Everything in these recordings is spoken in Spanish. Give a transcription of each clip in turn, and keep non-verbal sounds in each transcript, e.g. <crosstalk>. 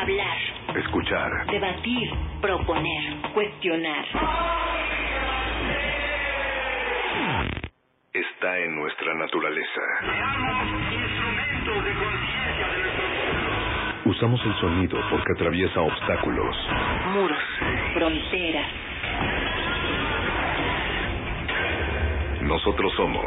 Hablar, Escuchar. debatir, proponer, cuestionar. Está en nuestra naturaleza. Usamos el sonido porque atraviesa obstáculos. Muros, fronteras. Nosotros somos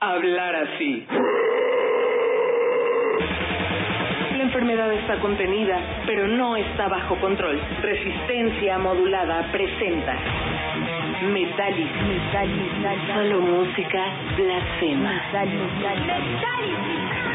hablar así. La enfermedad está contenida, pero no está bajo control. Resistencia modulada presenta Metalis. Solo música blasfema. Es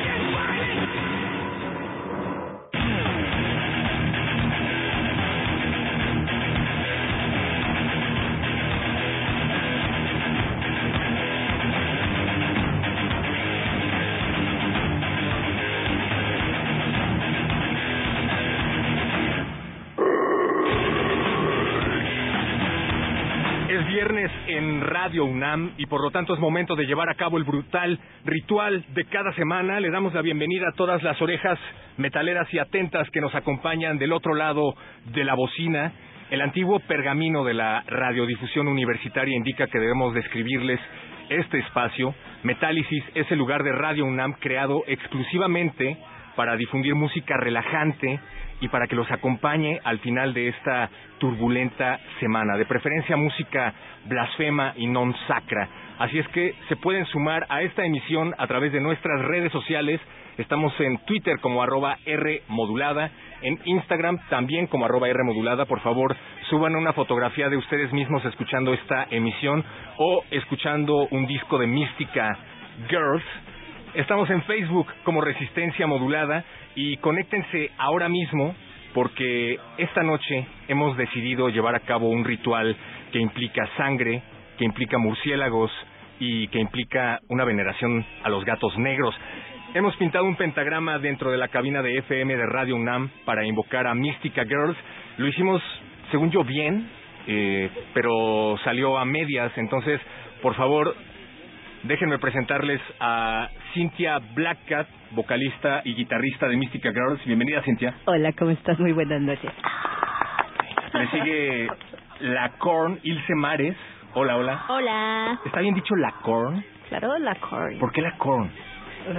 Radio UNAM y por lo tanto es momento de llevar a cabo el brutal ritual de cada semana. Le damos la bienvenida a todas las orejas metaleras y atentas que nos acompañan del otro lado de la bocina. El antiguo pergamino de la radiodifusión universitaria indica que debemos describirles este espacio. Metálisis es el lugar de Radio UNAM creado exclusivamente para difundir música relajante y para que los acompañe al final de esta turbulenta semana. De preferencia música blasfema y non sacra. Así es que se pueden sumar a esta emisión a través de nuestras redes sociales. Estamos en Twitter como arroba R modulada, en Instagram también como arroba R modulada. Por favor, suban una fotografía de ustedes mismos escuchando esta emisión o escuchando un disco de Mística Girls. Estamos en Facebook como Resistencia Modulada y conéctense ahora mismo porque esta noche hemos decidido llevar a cabo un ritual que implica sangre, que implica murciélagos y que implica una veneración a los gatos negros. Hemos pintado un pentagrama dentro de la cabina de FM de Radio UNAM para invocar a Mystica Girls. Lo hicimos, según yo, bien, eh, pero salió a medias. Entonces, por favor, déjenme presentarles a Cynthia Blackcat, vocalista y guitarrista de Mystica Girls. Bienvenida, Cynthia. Hola, ¿cómo estás? Muy buenas noches. Le sigue la Corn, Ilse Mares. Hola, hola. Hola. ¿Está bien dicho la Corn? Claro, la Corn. ¿Por qué la Corn?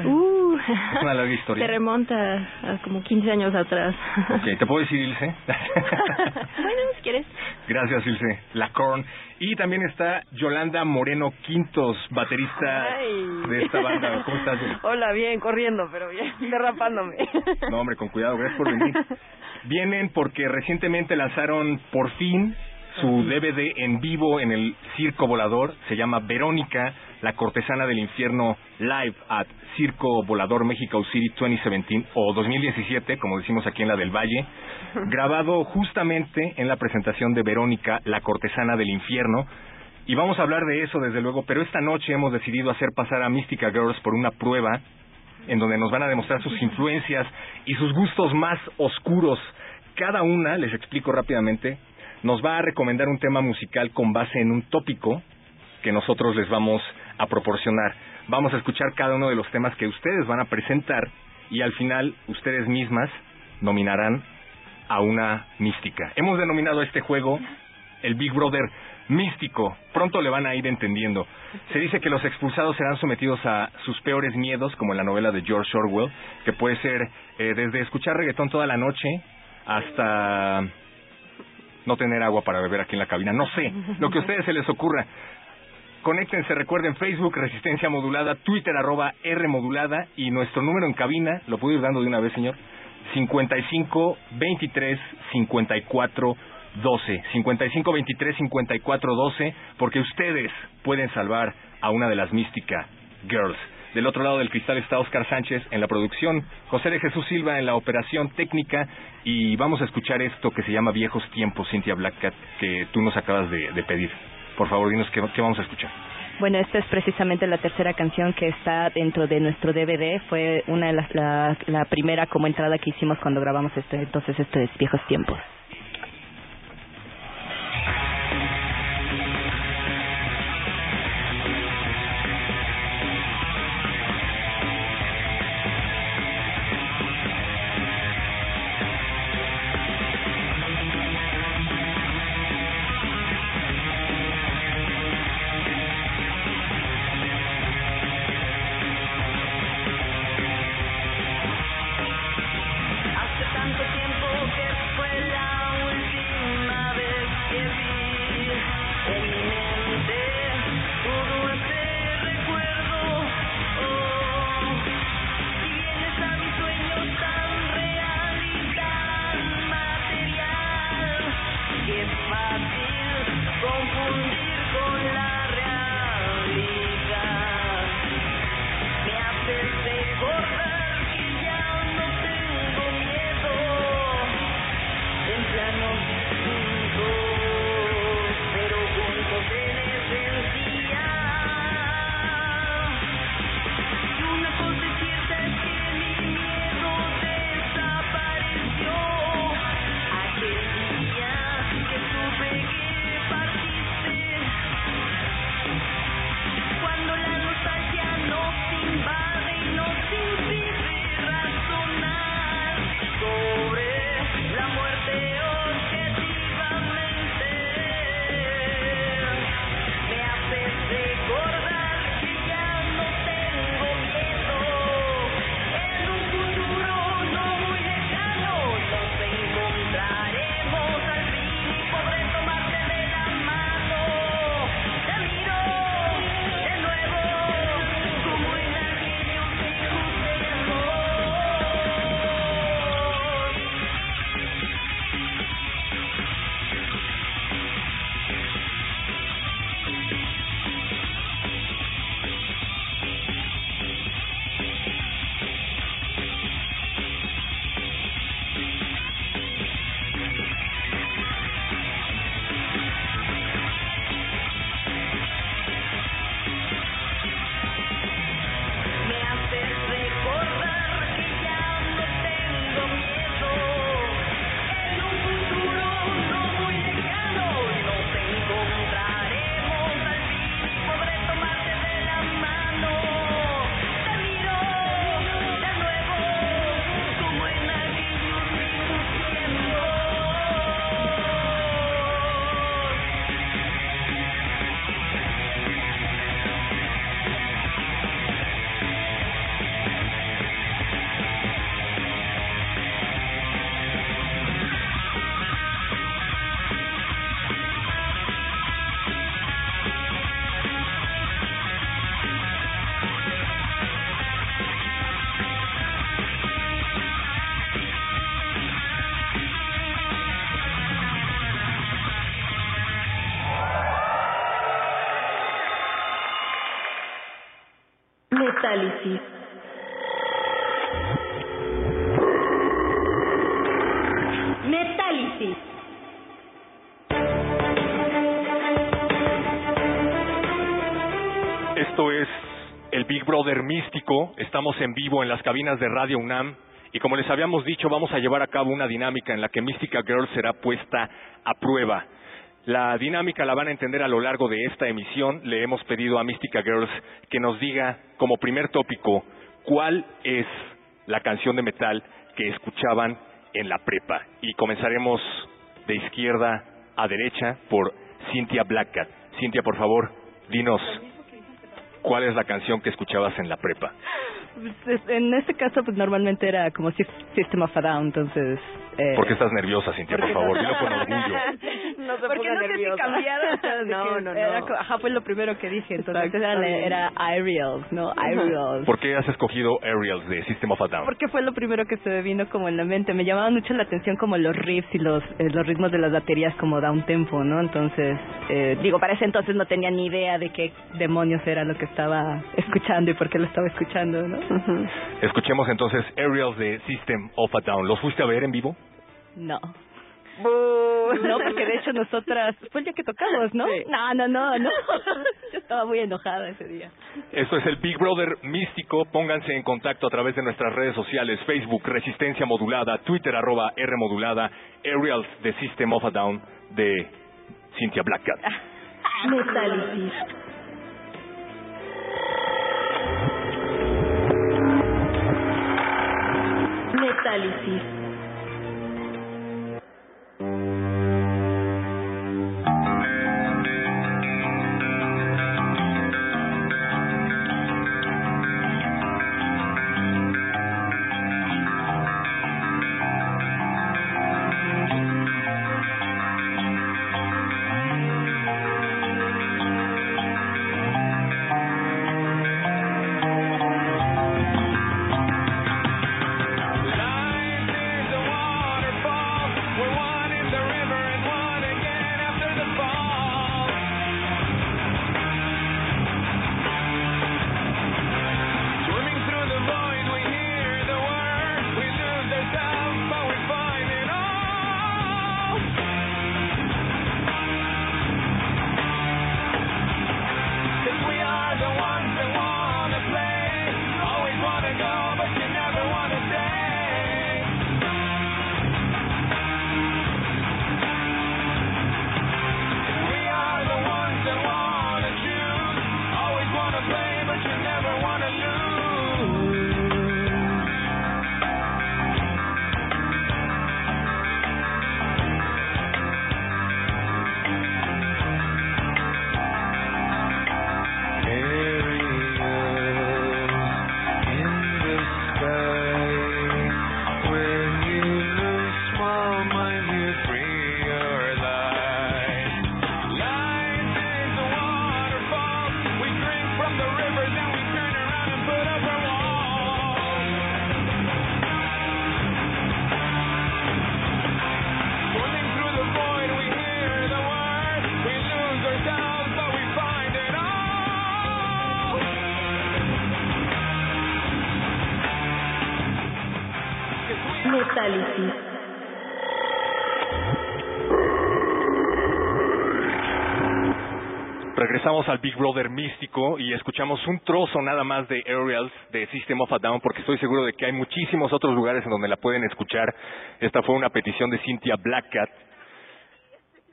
Uh, Es una larga historia. Se remonta a como 15 años atrás. Ok, ¿te puedo decir Ilse? <laughs> bueno, si quieres. Gracias, Ilse. La Corn. Y también está Yolanda Moreno Quintos, baterista Ay. de esta banda. ¿Cómo estás? Hola, bien, corriendo, pero bien, <laughs> derrapándome. No, hombre, con cuidado, gracias por venir. Vienen porque recientemente lanzaron por fin su DVD en vivo en el Circo Volador. Se llama Verónica, la cortesana del infierno live at Circo Volador Mexico City 2017 o 2017, como decimos aquí en la del Valle. <laughs> Grabado justamente en la presentación de Verónica, la cortesana del infierno. Y vamos a hablar de eso desde luego, pero esta noche hemos decidido hacer pasar a Mystica Girls por una prueba en donde nos van a demostrar sus influencias y sus gustos más oscuros. Cada una, les explico rápidamente, nos va a recomendar un tema musical con base en un tópico que nosotros les vamos a proporcionar. Vamos a escuchar cada uno de los temas que ustedes van a presentar y al final ustedes mismas nominarán a una mística. Hemos denominado a este juego el Big Brother místico. Pronto le van a ir entendiendo. Se dice que los expulsados serán sometidos a sus peores miedos, como en la novela de George Orwell, que puede ser eh, desde escuchar reggaetón toda la noche hasta no tener agua para beber aquí en la cabina. No sé, lo que a ustedes se les ocurra. Conéctense, recuerden Facebook, Resistencia Modulada, Twitter, arroba R Modulada y nuestro número en cabina, ¿lo puedo ir dando de una vez, señor? 55 23 54 12. 55 23 54 12, porque ustedes pueden salvar a una de las místicas Girls. Del otro lado del cristal está Oscar Sánchez en la producción, José de Jesús Silva en la operación técnica y vamos a escuchar esto que se llama Viejos Tiempos, Cintia Blackcat, que tú nos acabas de pedir. Por favor, dinos qué, vamos a escuchar. Bueno, esta es precisamente la tercera canción que está dentro de nuestro DVD. Fue una de las, la, la primera como entrada que hicimos cuando grabamos esto. Entonces, esto es Viejos Tiempos. Metálisis. Esto es el Big Brother místico. Estamos en vivo en las cabinas de Radio UNAM. Y como les habíamos dicho, vamos a llevar a cabo una dinámica en la que Mística Girl será puesta a prueba. La dinámica la van a entender a lo largo de esta emisión. Le hemos pedido a Mística Girls que nos diga como primer tópico cuál es la canción de metal que escuchaban en la prepa. Y comenzaremos de izquierda a derecha por Cintia Blackcat. Cintia, por favor, dinos, ¿cuál es la canción que escuchabas en la prepa? Pues, en este caso, pues normalmente era como Sys- System of a Down, entonces... Eh, ¿Por qué estás nerviosa, Cintia, por favor? Dilo con orgullo. <laughs> No se Porque ponga no sé nerviosa. si cambiaron, No, no, era no. co- ajá, fue lo primero que dije, entonces era, era Aerials, ¿no? Aerials. ¿Por qué has escogido Aerials de System of a Down? Porque fue lo primero que se me vino como en la mente. Me llamaban mucho la atención como los riffs y los eh, los ritmos de las baterías como down tempo, ¿no? Entonces, eh, digo, para ese entonces no tenía ni idea de qué demonios era lo que estaba escuchando y por qué lo estaba escuchando, ¿no? Escuchemos entonces Aerials de System of a Down. ¿Los fuiste a ver en vivo? No. No, porque de hecho nosotras, fue el día que tocamos, ¿no? Sí. No, no, no, no. Yo estaba muy enojada ese día. Esto es el Big Brother místico. Pónganse en contacto a través de nuestras redes sociales, Facebook, Resistencia Modulada, Twitter, arroba R Modulada, Aerials de System of a Down de Cynthia Blackcat. <laughs> Metálisis. Metálisis. Al Big Brother místico y escuchamos un trozo nada más de Aerials de System of a Down porque estoy seguro de que hay muchísimos otros lugares en donde la pueden escuchar. Esta fue una petición de Cynthia Blackcat.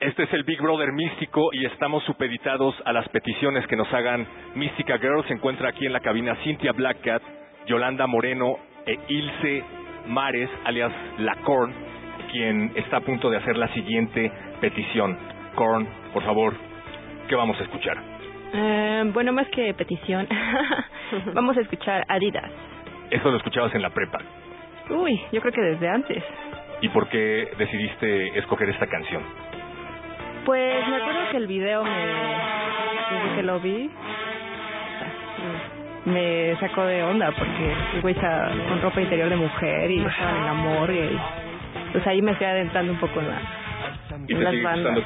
Este es el Big Brother místico y estamos supeditados a las peticiones que nos hagan Mística Girls. Se encuentra aquí en la cabina Cynthia Blackcat, Yolanda Moreno e Ilse Mares, alias La Corn, quien está a punto de hacer la siguiente petición. Corn, por favor, ¿qué vamos a escuchar? Eh, bueno, más que petición, <laughs> vamos a escuchar Adidas. Esto lo escuchabas en la prepa. Uy, yo creo que desde antes. ¿Y por qué decidiste escoger esta canción? Pues me acuerdo que el video me, desde que lo vi, me sacó de onda porque el güey está con ropa interior de mujer y estaba en la morgue y pues ahí me fui adentrando un poco en, la, ¿Y en te las bandas.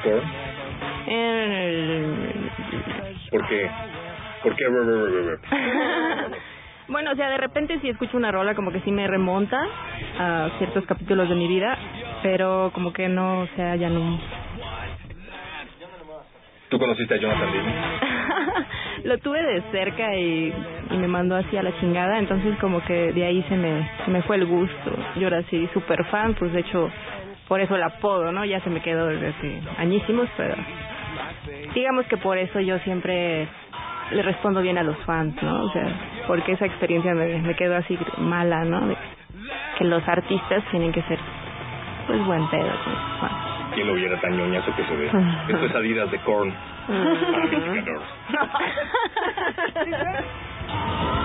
En el- ¿Por qué? ¿Por qué? bueno, o sea, de repente si escucho una rola como que sí me remonta a ciertos capítulos de mi vida, pero como que no, o sea, ya no... ¿Tú conociste a Jonathan Levy? <laughs> Lo tuve de cerca y, y me mandó así a la chingada, entonces como que de ahí se me, se me fue el gusto. Yo era así súper fan, pues de hecho por eso el apodo, ¿no? Ya se me quedó desde hace añísimos, pero digamos que por eso yo siempre le respondo bien a los fans, ¿no? O sea, porque esa experiencia me, me quedó así mala, ¿no? De que los artistas tienen que ser, pues, buen pedo con los fans. ¿Quién lo viera tan ñoñazo que se ve? Esto es Adidas de Korn para <laughs> <laughs>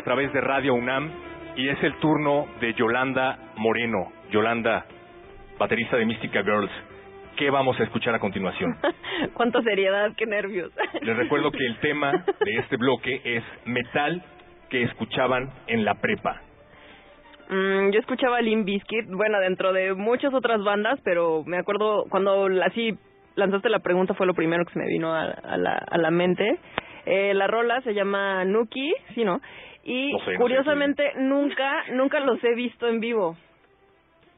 a través de Radio UNAM y es el turno de Yolanda Moreno. Yolanda, baterista de Mística Girls. ¿Qué vamos a escuchar a continuación? <laughs> Cuánta seriedad, qué nervios. <laughs> Les recuerdo que el tema de este bloque es metal que escuchaban en la prepa. Mm, yo escuchaba Limp Bizkit, bueno, dentro de muchas otras bandas, pero me acuerdo cuando así lanzaste la pregunta fue lo primero que se me vino a, a la, a la mente. Eh, la rola se llama Nuki, ¿sí, no? Y No sé, no sé, curiosamente nunca, nunca los he visto en vivo.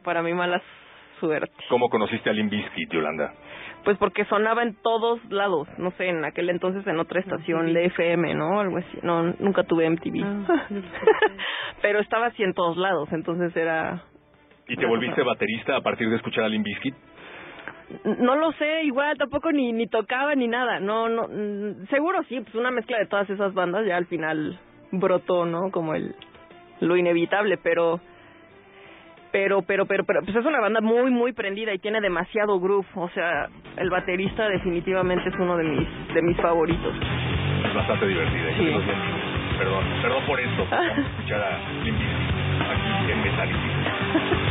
Para mi mala suerte. ¿Cómo conociste a Limp Bizkit, Yolanda? Pues porque sonaba en todos lados, no sé, en aquel entonces en otra estación de FM, ¿no? Algo así. No, nunca tuve MTV. <laughs> Pero estaba así en todos lados, entonces era... ¿Y te volviste baterista a partir de escuchar a Limp Bizkit? No lo sé, igual tampoco ni ni tocaba ni nada. No, no, mm, seguro sí, pues una mezcla de todas esas bandas ya al final brotó, ¿no? Como el lo inevitable, pero pero pero pero pero pues es una banda muy muy prendida y tiene demasiado groove, o sea, el baterista definitivamente es uno de mis de mis favoritos. Es bastante divertida. Sí. Perdón, perdón por esto. <laughs> Vamos a escuchar a aquí en Metallica. <laughs>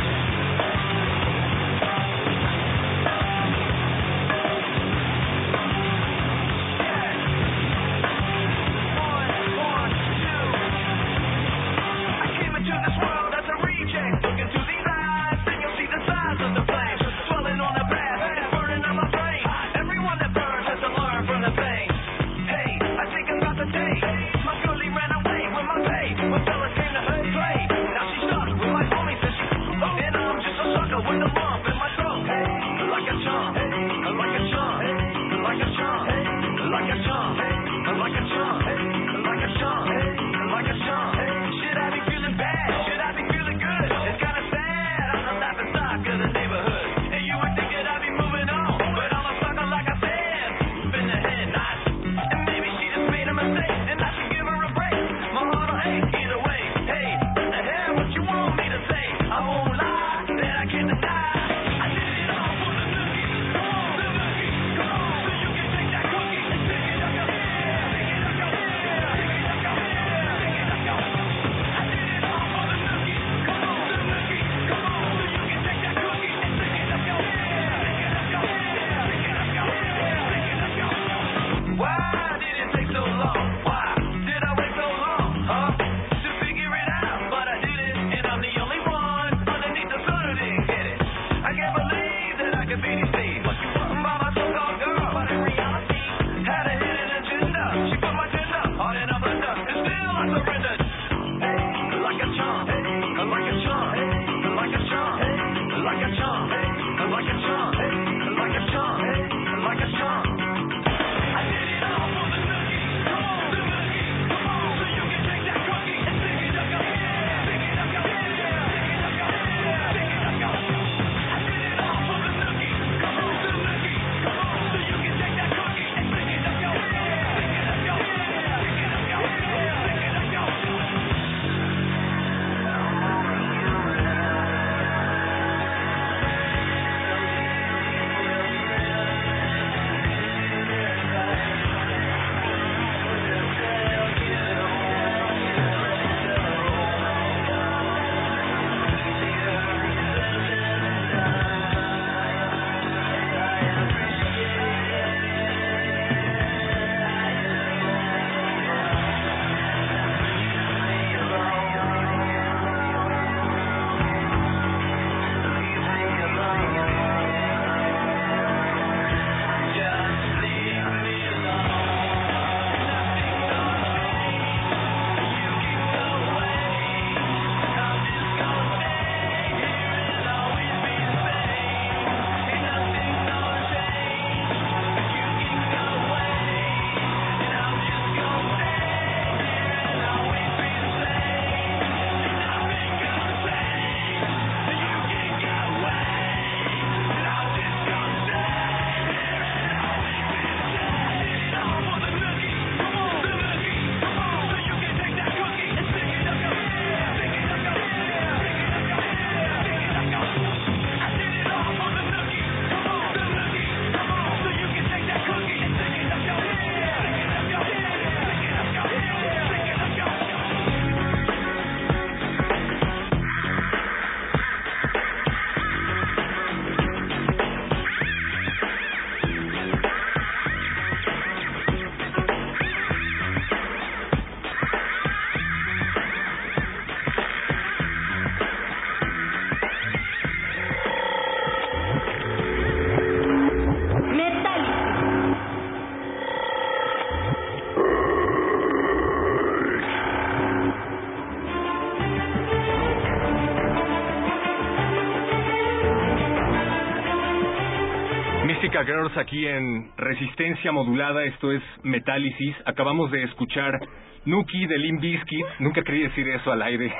Girls aquí en Resistencia Modulada, esto es Metálisis. Acabamos de escuchar Nuki de Limp Bizkit. Nunca quería decir eso al aire. <laughs>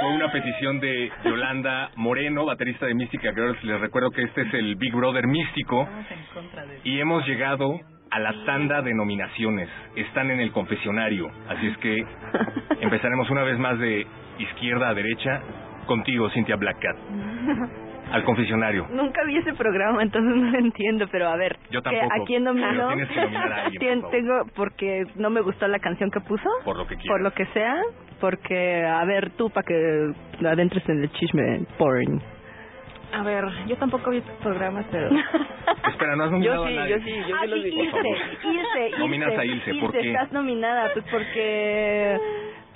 Fue una petición de Yolanda Moreno, baterista de Mística Girls. Les recuerdo que este es el Big Brother místico. Y hemos llegado a la tanda de nominaciones. Están en el confesionario. Así es que <laughs> empezaremos una vez más de izquierda a derecha contigo, Cynthia Black Cat. <laughs> Al confesionario. Nunca vi ese programa, entonces no lo entiendo, pero a ver. Yo ¿qué- tampoco, ¿A quién nomino? tienes que nominar a alguien, Tien- por. Tengo, porque no me gustó la canción que puso. Por lo que quieras. Por lo que sea. Porque, a ver, tú, para que adentres en el chisme porn. A ver, yo tampoco vi programas, pero... <laughs> Espera, no has nominado Yo sí, a nadie. yo sí, yo ah, sí sí, vi. Ilse. Ilse, Ilse. Nominas a Ilse, ¿por qué? estás nominada, pues porque...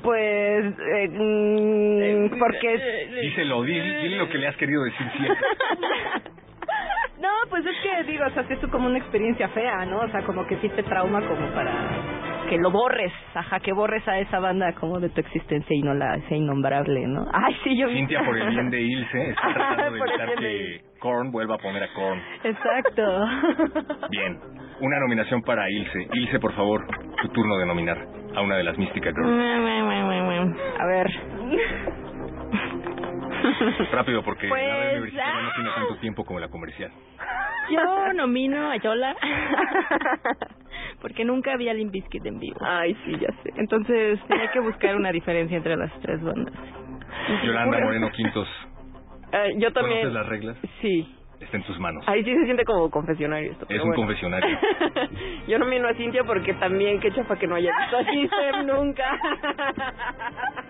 Pues... Eh, mm, porque... Díselo, di- dile lo que le has querido decir siempre. <laughs> No, pues es que digo, o sea, es como una experiencia fea, ¿no? O sea, como que sí te trauma como para que lo borres, ajá, que borres a esa banda como de tu existencia y no la sea innombrable, ¿no? Ay, sí, yo vi. Cintia, por el bien de Ilse, <laughs> está tratando de evitar que Korn vuelva a poner a Korn. Exacto. Bien, una nominación para Ilse. Ilse, por favor, tu turno de nominar a una de las Místicas Girls. A ver. <laughs> Rápido, porque Pues, la universitaria no ah. tiene tanto tiempo como la comercial. Yo nomino a Yola porque nunca vi a Limp Bizkit en vivo. Ay, sí, ya sé. Entonces tenía que buscar una diferencia entre las tres bandas. Yolanda Moreno Quintos, Eh, yo también... ¿conoces las reglas? Sí. Está en tus manos. Ahí sí se siente como confesionario esto. Es un bueno. confesionario. <laughs> Yo nomino a Cintia porque también qué chafa que no haya visto a Gisem nunca. <laughs>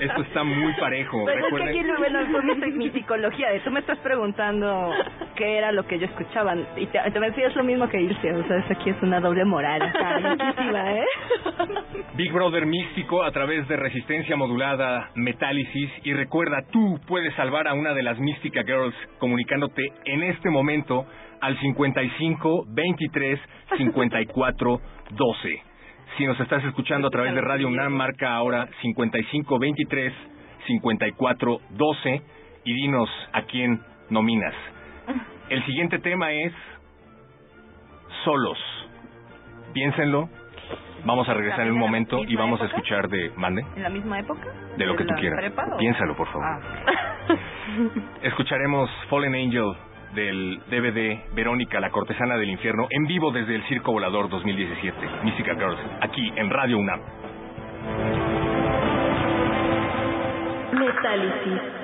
Esto está muy parejo. Pero es que Recuerden- aquí, lo- bueno, fue mi, mi psicología. de Tú me estás preguntando qué era lo que yo escuchaba. Y te, te me decías lo mismo que irse. O sea, eso aquí es una doble moral. Está ¿eh? Big Brother místico a través de resistencia modulada, metálisis. Y recuerda, tú puedes salvar a una de las Mística Girls comunicándote en este momento al 55 23 54 12. Si nos estás escuchando a través de Radio UNAM, marca ahora 55 23 54 12 y dinos a quién nominas. <laughs> El siguiente tema es solos. Piénsenlo. Vamos a regresar en un momento y vamos a escuchar de Mande, ¿En la misma época? de lo que tú quieras. prepa Piénsalo, por favor. Ah. <laughs> Escucharemos Fallen Angel del DVD Verónica, la cortesana del infierno, en vivo desde el Circo Volador 2017, Mística Girls, aquí en Radio UNAM. Metálisis.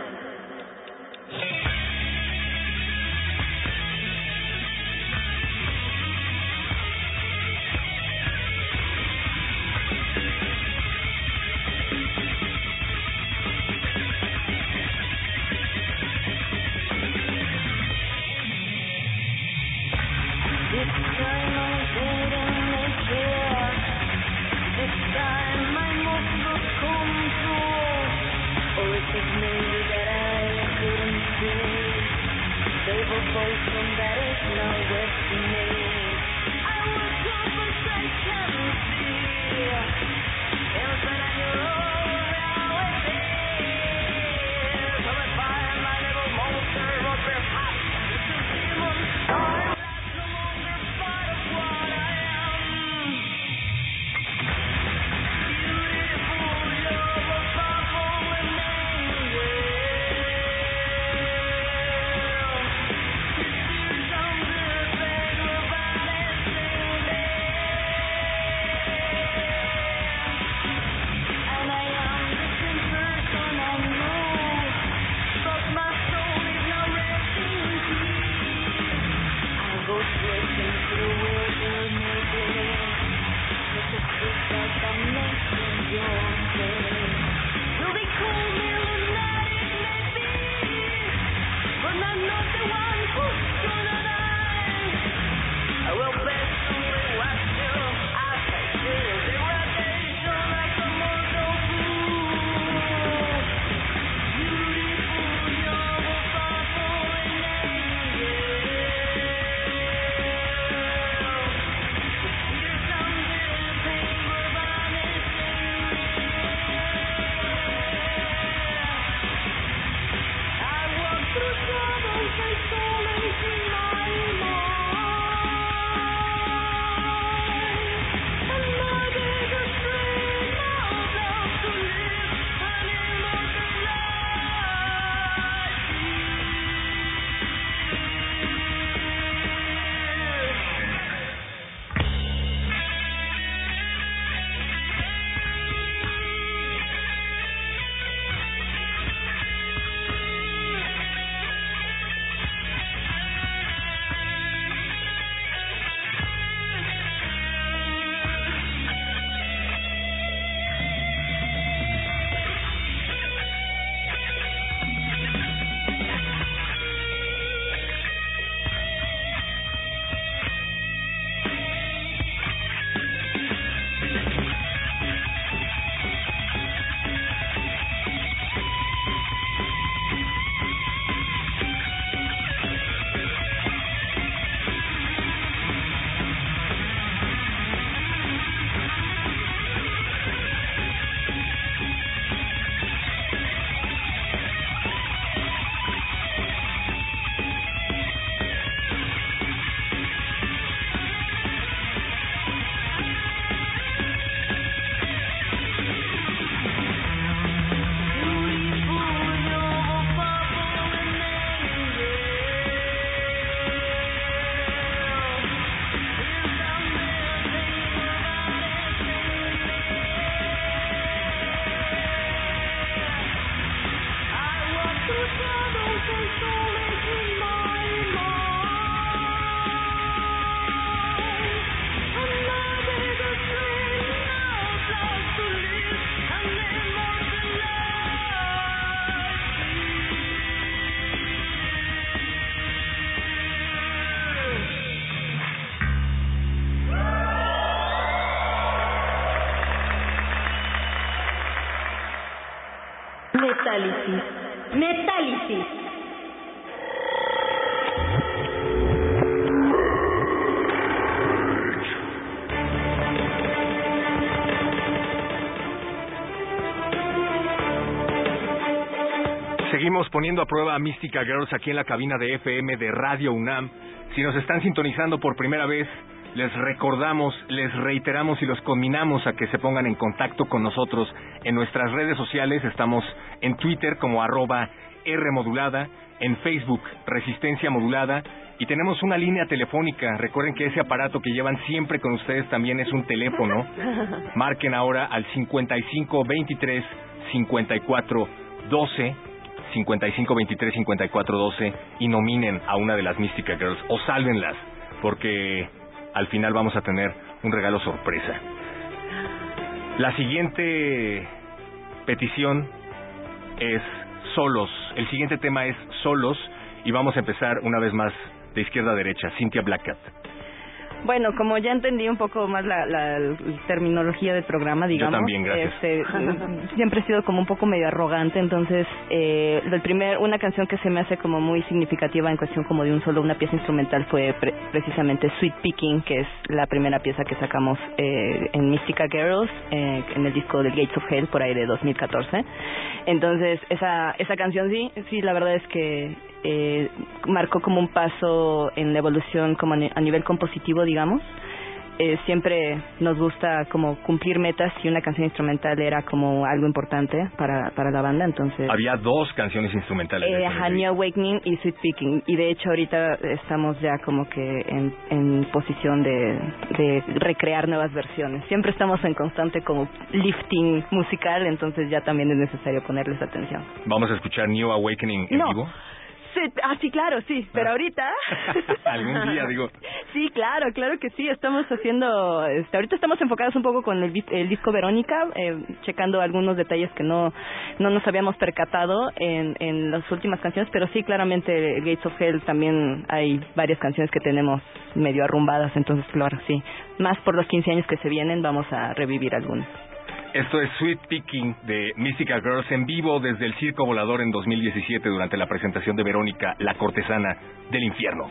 Metálisis. Metálisis. Seguimos poniendo a prueba a Mística Girls aquí en la cabina de FM de Radio UNAM. Si nos están sintonizando por primera vez, les recordamos, les reiteramos y los combinamos a que se pongan en contacto con nosotros en nuestras redes sociales. Estamos en Twitter como arroba Rmodulada, en Facebook Resistencia Modulada y tenemos una línea telefónica. Recuerden que ese aparato que llevan siempre con ustedes también es un teléfono. <laughs> Marquen ahora al 55 23 54 12 55 23 54 12 y nominen a una de las Mystica Girls o sálvenlas porque al final vamos a tener un regalo sorpresa. La siguiente petición es Solos. El siguiente tema es Solos y vamos a empezar una vez más de izquierda a derecha. Cynthia Blackcat. Bueno, como ya entendí un poco más la, la, la terminología del programa, digamos. también, gracias. Este, <laughs> siempre he sido como un poco medio arrogante, entonces, eh, el primer, una canción que se me hace como muy significativa en cuestión como de un solo, una pieza instrumental fue pre- precisamente Sweet Picking, que es la primera pieza que sacamos eh, en Mystica Girls, eh, en el disco del Gates of Hell, por ahí de 2014. Entonces, esa, esa canción sí, sí, la verdad es que eh, marcó como un paso en la evolución como a ni- a nivel compositivo, digamos. Eh, siempre nos gusta como cumplir metas y una canción instrumental era como algo importante para, para la banda, entonces... Había dos canciones instrumentales. Eh, ajá, New Awakening y Sweet Picking. Y de hecho ahorita estamos ya como que en, en posición de, de recrear nuevas versiones. Siempre estamos en constante como lifting musical, entonces ya también es necesario ponerles atención. Vamos a escuchar New Awakening en No. vivo. Sí, ah, sí, claro, sí, pero Ah. ahorita... <laughs> Algún día, digo. Sí, claro, claro que sí. Estamos haciendo, este, ahorita estamos enfocados un poco con el, el disco Verónica, eh, checando algunos detalles que no no nos habíamos percatado en, en las últimas canciones, pero sí, claramente Gates of Hell también hay varias canciones que tenemos medio arrumbadas, entonces claro, sí. Más por los 15 años que se vienen, vamos a revivir algunas. Esto es Sweet Picking de Mystica Girls en vivo desde el Circo Volador en 2017 durante la presentación de Verónica, la cortesana del infierno.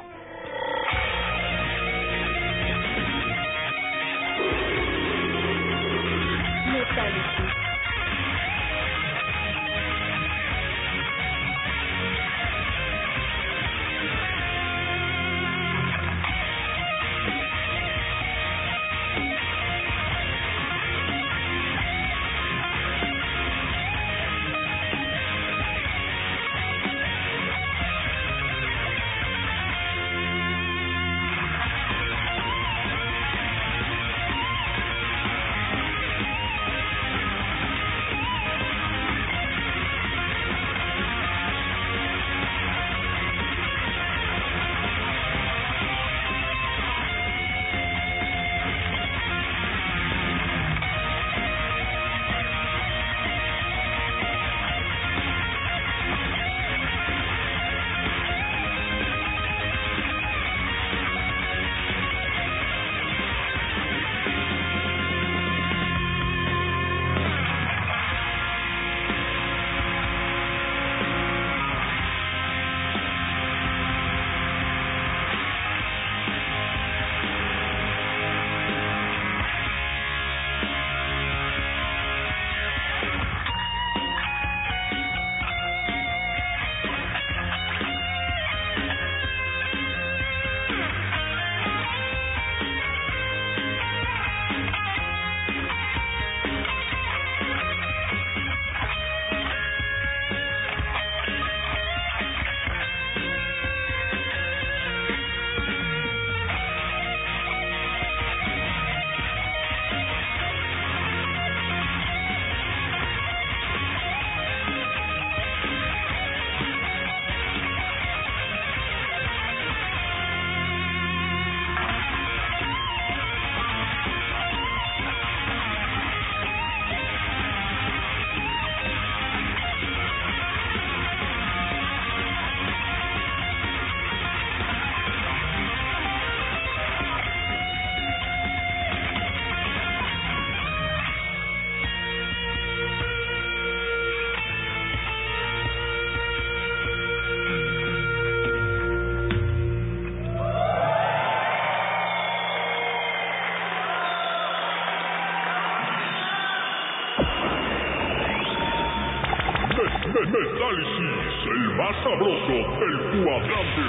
El más sabroso, el cuadrante.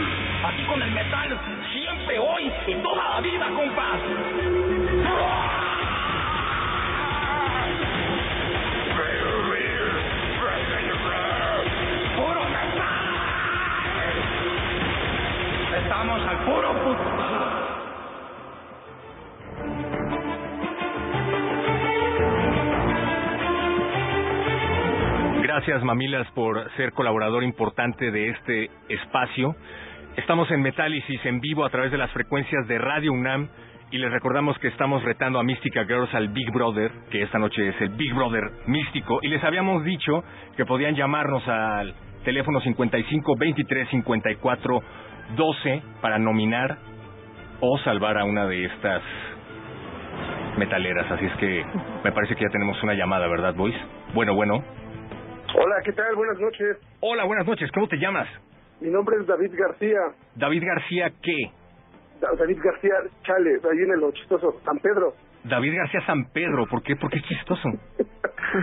Aquí con el metal, siempre, hoy y toda la vida, compás. ¡Puro metal! Estamos al puro Gracias, Mamilas, por ser colaborador importante de este espacio. Estamos en Metálisis en vivo a través de las frecuencias de Radio UNAM y les recordamos que estamos retando a Mística Girls al Big Brother, que esta noche es el Big Brother místico, y les habíamos dicho que podían llamarnos al teléfono 55 23 54 12 para nominar o salvar a una de estas metaleras. Así es que me parece que ya tenemos una llamada, ¿verdad, boys? Bueno, bueno. Hola, ¿qué tal? Buenas noches. Hola, buenas noches. ¿Cómo te llamas? Mi nombre es David García. David García, ¿qué? Da- David García Chale, ahí en el lo chistoso, San Pedro. David García San Pedro. ¿Por qué? ¿Por qué es chistoso? <laughs>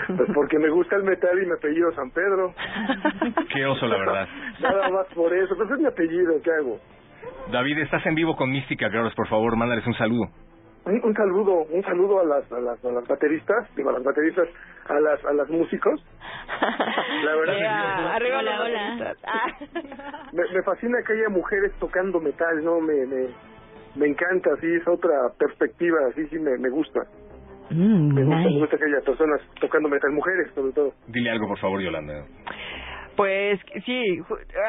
Pues porque me gusta el metal y me apellido San Pedro. <laughs> Qué oso, la verdad. <laughs> Nada más por eso. Pues es mi apellido, ¿qué hago? David, estás en vivo con Mística Girls. Por favor, mándales un saludo. Un, un saludo, un saludo a las, a las, a las bateristas, digo a las bateristas, a las, a las músicos. La verdad <laughs> Yeah, es arriba Hola, hola. Ah. <laughs> me, me fascina que haya mujeres tocando metal, ¿no? Me, me, me encanta, sí, es otra perspectiva, sí, sí, me, me gusta. Mm, Me gusta, me nice. gusta que haya personas tocando metal, mujeres sobre todo. Dile algo, por favor, Yolanda. Pues sí,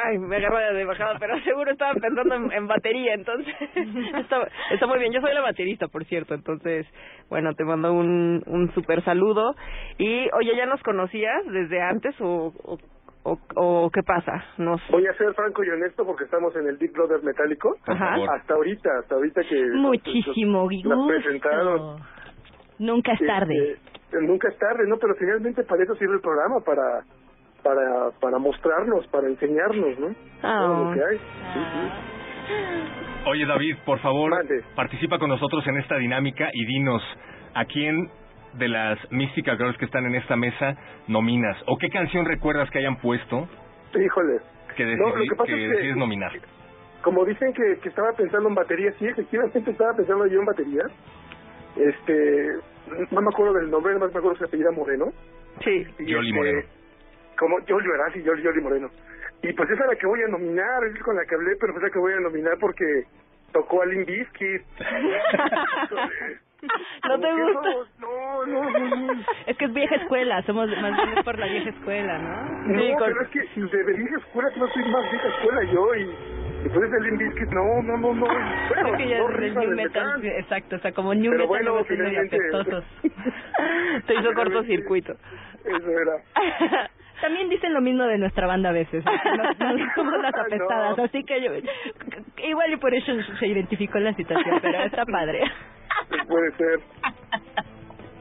ay, me agarró de bajada, pero <laughs> seguro estaba pensando en, en batería, entonces <laughs> está, está muy bien. Yo soy la baterista, por cierto, entonces, bueno, te mando un, un super saludo. Y, oye, ¿ya nos conocías desde antes o, o, o, o qué pasa? No sé. Voy a ser franco y honesto porque estamos en el Big Brother metálico. Ajá. Hasta ahorita, hasta ahorita que... Muchísimo Las presentaron. gusto. Nunca es tarde. Este, nunca es tarde, ¿no? Pero finalmente para eso sirve el programa, para para para mostrarnos, para enseñarnos, ¿no? Todo lo que hay. Sí, sí. Oye, David, por favor, Mande. participa con nosotros en esta dinámica y dinos a quién de las Mística Girls que están en esta mesa nominas o qué canción recuerdas que hayan puesto Híjole. que, No, lo que pasa que es que- decides nominar. Como dicen que, que estaba pensando en batería, sí, efectivamente estaba pensando yo en batería. Este, no me acuerdo del nombre, nomás me acuerdo que se apellida Moreno. Sí. Y, Yoli este, Moreno. Como. Sí, Yoli, Yoli Moreno. Y pues esa es la que voy a nominar, es con la que hablé, pero es la que voy a nominar porque tocó a Limp Bizkit. <laughs> ¿No te gusta? eso- No, no, no, no. Es que es vieja escuela, somos más bien por la vieja escuela, ¿no? No, Sí, con- pero es que si de vieja escuela, no soy más vieja escuela yo y después de Limp Bizkit, no, no, no, no. Bueno, Es que ya no es new metal, metal. sí, exacto, o sea, como new Pero metal bueno, finalmente- apestosos. Te <laughs> <laughs> hizo cortocircuito. Eso era. También dicen lo mismo de nuestra banda a veces, ¿no? no, no <laughs> somos las No. apestadas, así que yo, igual y por eso se identificó la situación, pero está padre. Puede ser. <laughs>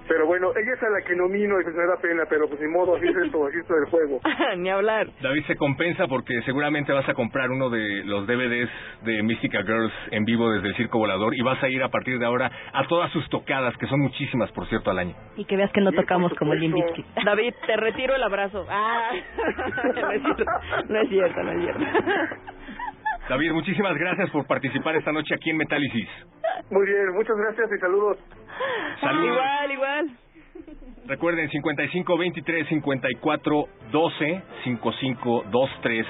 Pero bueno, ella es a la que nomino y pues me da pena, pero pues ni modo, así es esto, así es esto del juego. <laughs> Ni hablar. David se compensa porque seguramente vas a comprar uno de los DVDs de Mística Girls en vivo desde el Circo Volador y vas a ir a partir de ahora a todas sus tocadas, que son muchísimas, por cierto, al año. Y que veas que no Sí, tocamos como supuesto. Bizkit. David, te retiro el abrazo. Ah, <laughs> no es cierto, no es cierto, no es cierto. David, muchísimas gracias por participar esta noche aquí en Metálisis. Muy bien, muchas gracias y saludos. Saludos. Igual, igual. Recuerden 55 23 54 12 55 23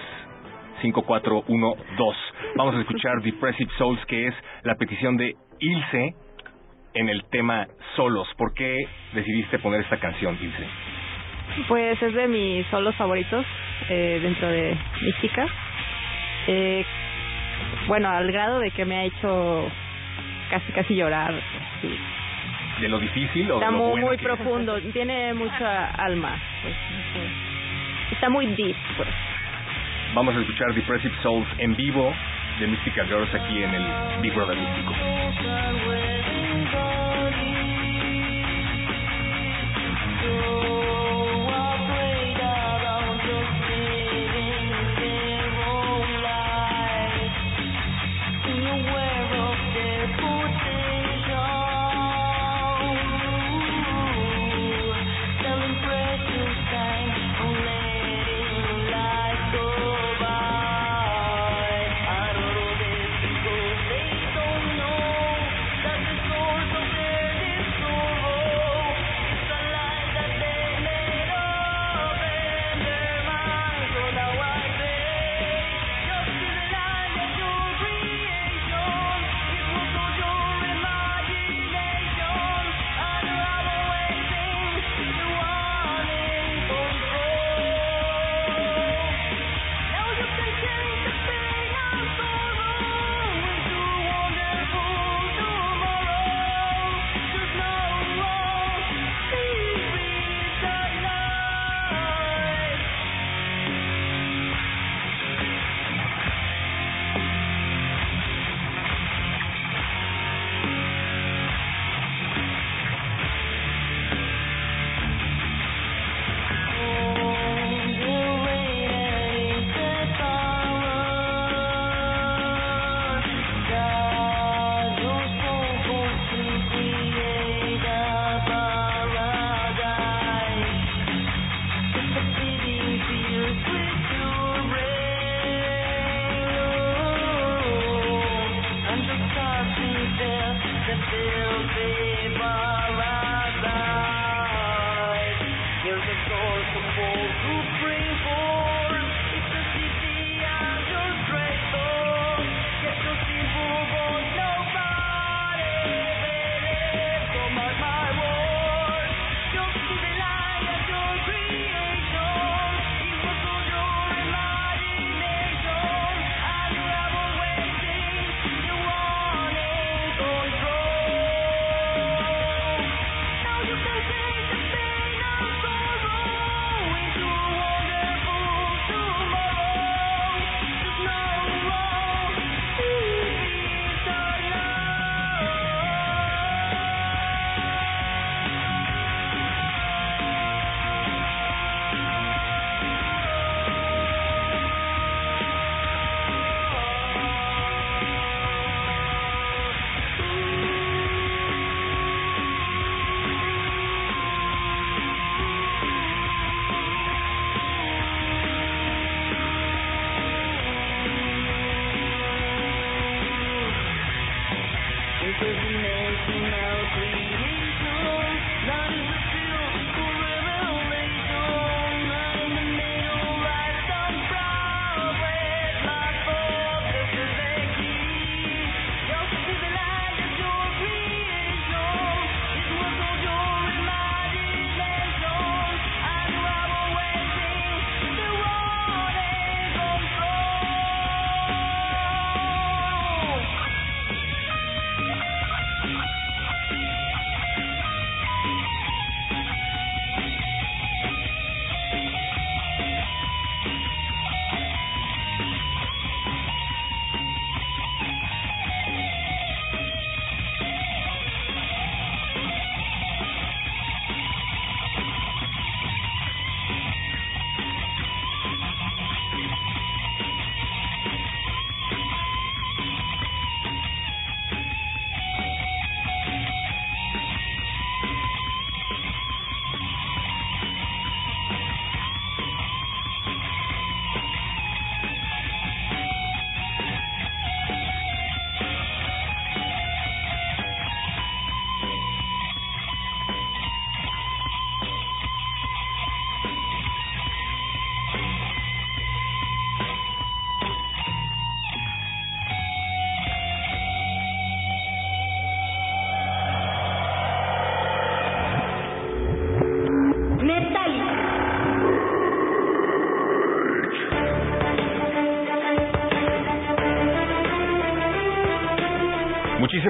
5412. Vamos a escuchar Depressive Souls, que es la petición de Ilse en el tema Solos. ¿Por qué decidiste poner esta canción, Ilse? Pues es de mis solos favoritos eh, dentro de Mística. Eh, bueno, al grado de que me ha hecho casi casi llorar. sí. ¿De lo difícil o Está de lo muy, bueno muy que- profundo, tiene mucha alma. Pues. Está muy deep, pues. Vamos a escuchar Depressive Souls en vivo de Mystica Girls aquí en el Big Brother Místico.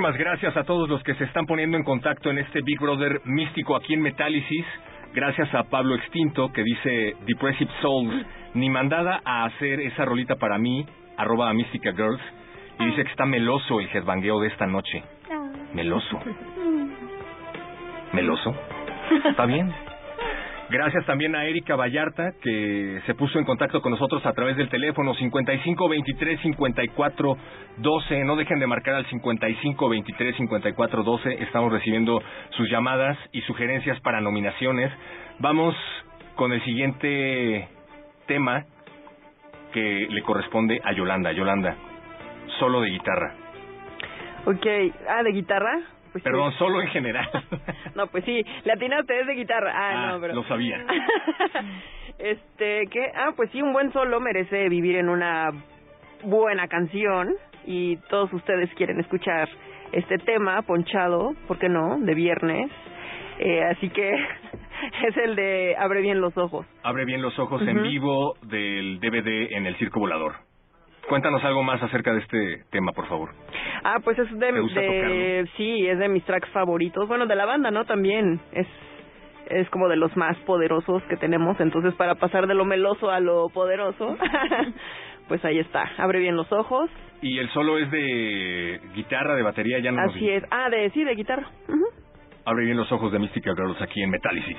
Muchísimas gracias a todos los que se están poniendo en contacto en este Big Brother místico aquí en Metálisis. Gracias a Pablo Extinto que dice Depressive Souls, ni mandada a hacer esa rolita para mí, arroba a Mystica Girls. Y dice que está meloso el headbangueo de esta noche. Meloso. ¿Meloso? Está bien. Gracias también a Erika Vallarta, que se puso en contacto con nosotros a través del teléfono 5523-5412. No dejen de marcar al 5523-5412. Estamos recibiendo sus llamadas y sugerencias para nominaciones. Vamos con el siguiente tema que le corresponde a Yolanda. Yolanda, solo de guitarra. Ok, ah, de guitarra. Pues Perdón, sí. solo en general. <laughs> No, pues sí, le atinaste es de guitarra. Ah, no, pero. Lo sabía. <laughs> este, ¿qué? Ah, pues sí, un buen solo merece vivir en una buena canción y todos ustedes quieren escuchar este tema ponchado, ¿por qué no? De viernes. Eh, así que <laughs> es el de Abre bien los ojos. Abre bien los ojos en vivo del DVD en el Circo Volador. Cuéntanos algo más acerca de este tema, por favor. Ah, pues es de, ¿Te gusta de sí, es de mis tracks favoritos. Bueno, de la banda, ¿no? También es es como de los más poderosos que tenemos. Entonces, para pasar de lo meloso a lo poderoso, <laughs> pues ahí está. Abre bien los ojos. Y el solo es de guitarra, de batería, ya no Así es. Ah, de sí, de guitarra. Abre bien los ojos de Mystica Girls aquí en Metálisis.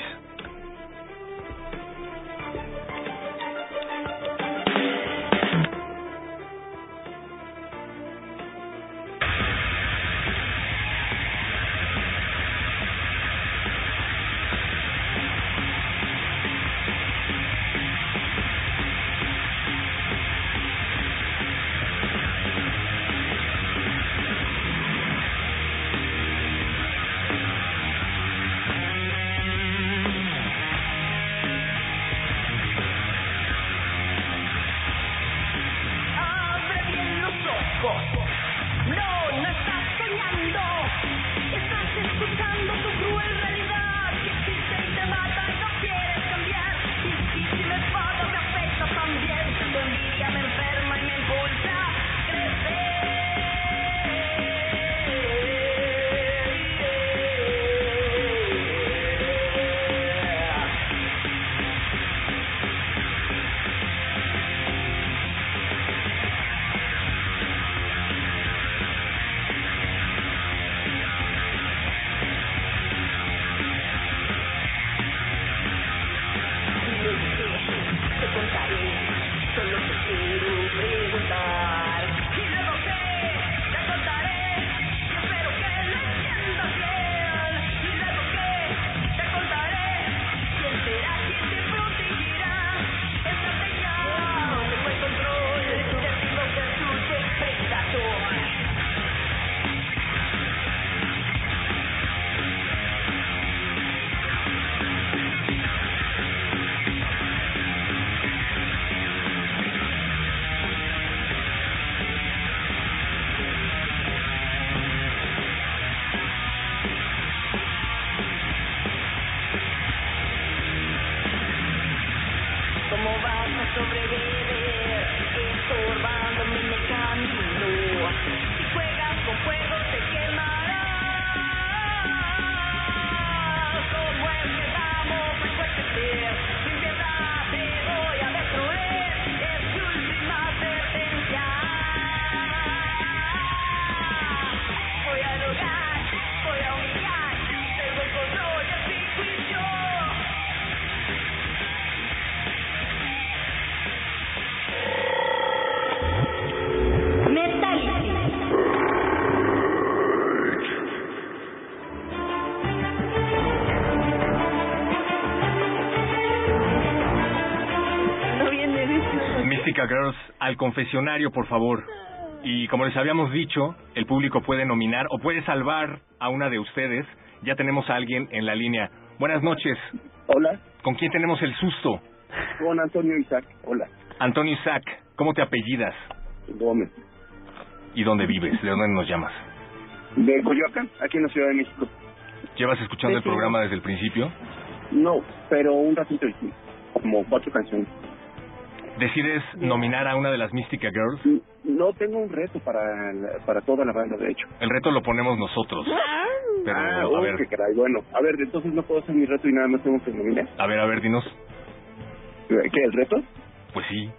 Al confesionario, por favor. Y como les habíamos dicho, el público puede nominar o puede salvar a una de ustedes. Ya tenemos a alguien en la línea. Buenas noches. Hola. ¿Con quién tenemos el susto? Con Antonio Isaac. Hola. Antonio Isaac, ¿cómo te apellidas? Gómez. ¿Y dónde vives? ¿De dónde nos llamas? De Coyoacán, aquí en la Ciudad de México. ¿Llevas escuchando el Sí, programa desde el principio? No, pero un ratito sí. Como cuatro canciones. ¿Decides nominar a una de las Mystica Girls? No tengo un reto para, para toda la banda, de hecho. El reto lo ponemos nosotros. Pero, ah, a uy, ver, qué caray. Bueno, a ver, entonces no puedo hacer mi reto y nada más tengo que nominar. a ver, a ver, dinos. ¿Qué, el reto? Pues sí.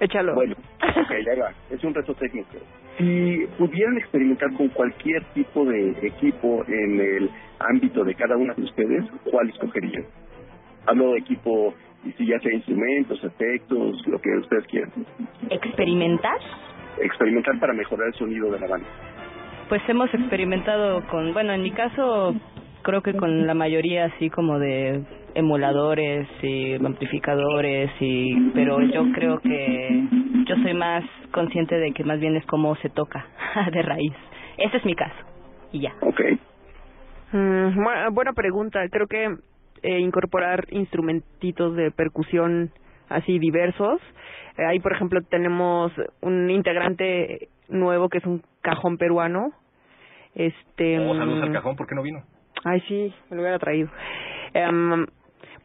Échalo. Bueno, ok, ya va. Es un reto técnico. Si pudieran experimentar con cualquier tipo de equipo en el ámbito de cada una de ustedes, ¿cuál escogerían? Hablo de equipo, y si ya sea instrumentos, efectos, lo que ustedes quieran. ¿Experimentar? Experimentar para mejorar el sonido de la banda. Pues hemos experimentado con, bueno, en mi caso creo que con la mayoría así como de emuladores y amplificadores y pero yo creo que yo soy más consciente de que más bien es cómo se toca <laughs> de raíz. Ese es mi caso. Y ya. Ok. Mm, bu- buena pregunta. Creo que eh, incorporar instrumentitos de percusión así diversos. Eh, ahí, por ejemplo, tenemos un integrante nuevo que es un cajón peruano. Este. Oh, saludos al mm, cajón, ¿por qué no vino? Ay, sí, me lo hubiera traído. Em,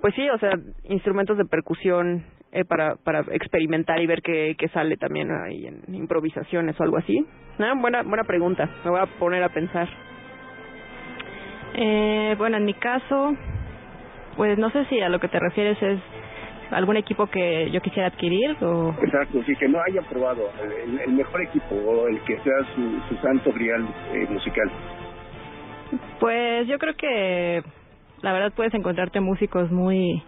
pues sí, o sea, instrumentos de percusión eh, para para experimentar y ver qué, qué sale también ahí en improvisaciones o algo así. Ah, buena buena pregunta. Me voy a poner a pensar. Eh, bueno, en mi caso, pues no sé si a lo que te refieres es algún equipo que yo quisiera adquirir o Exacto, sí, que no hayan probado el, el mejor equipo o el que sea su, su santo grial eh, musical. Pues yo creo que la verdad puedes encontrarte músicos muy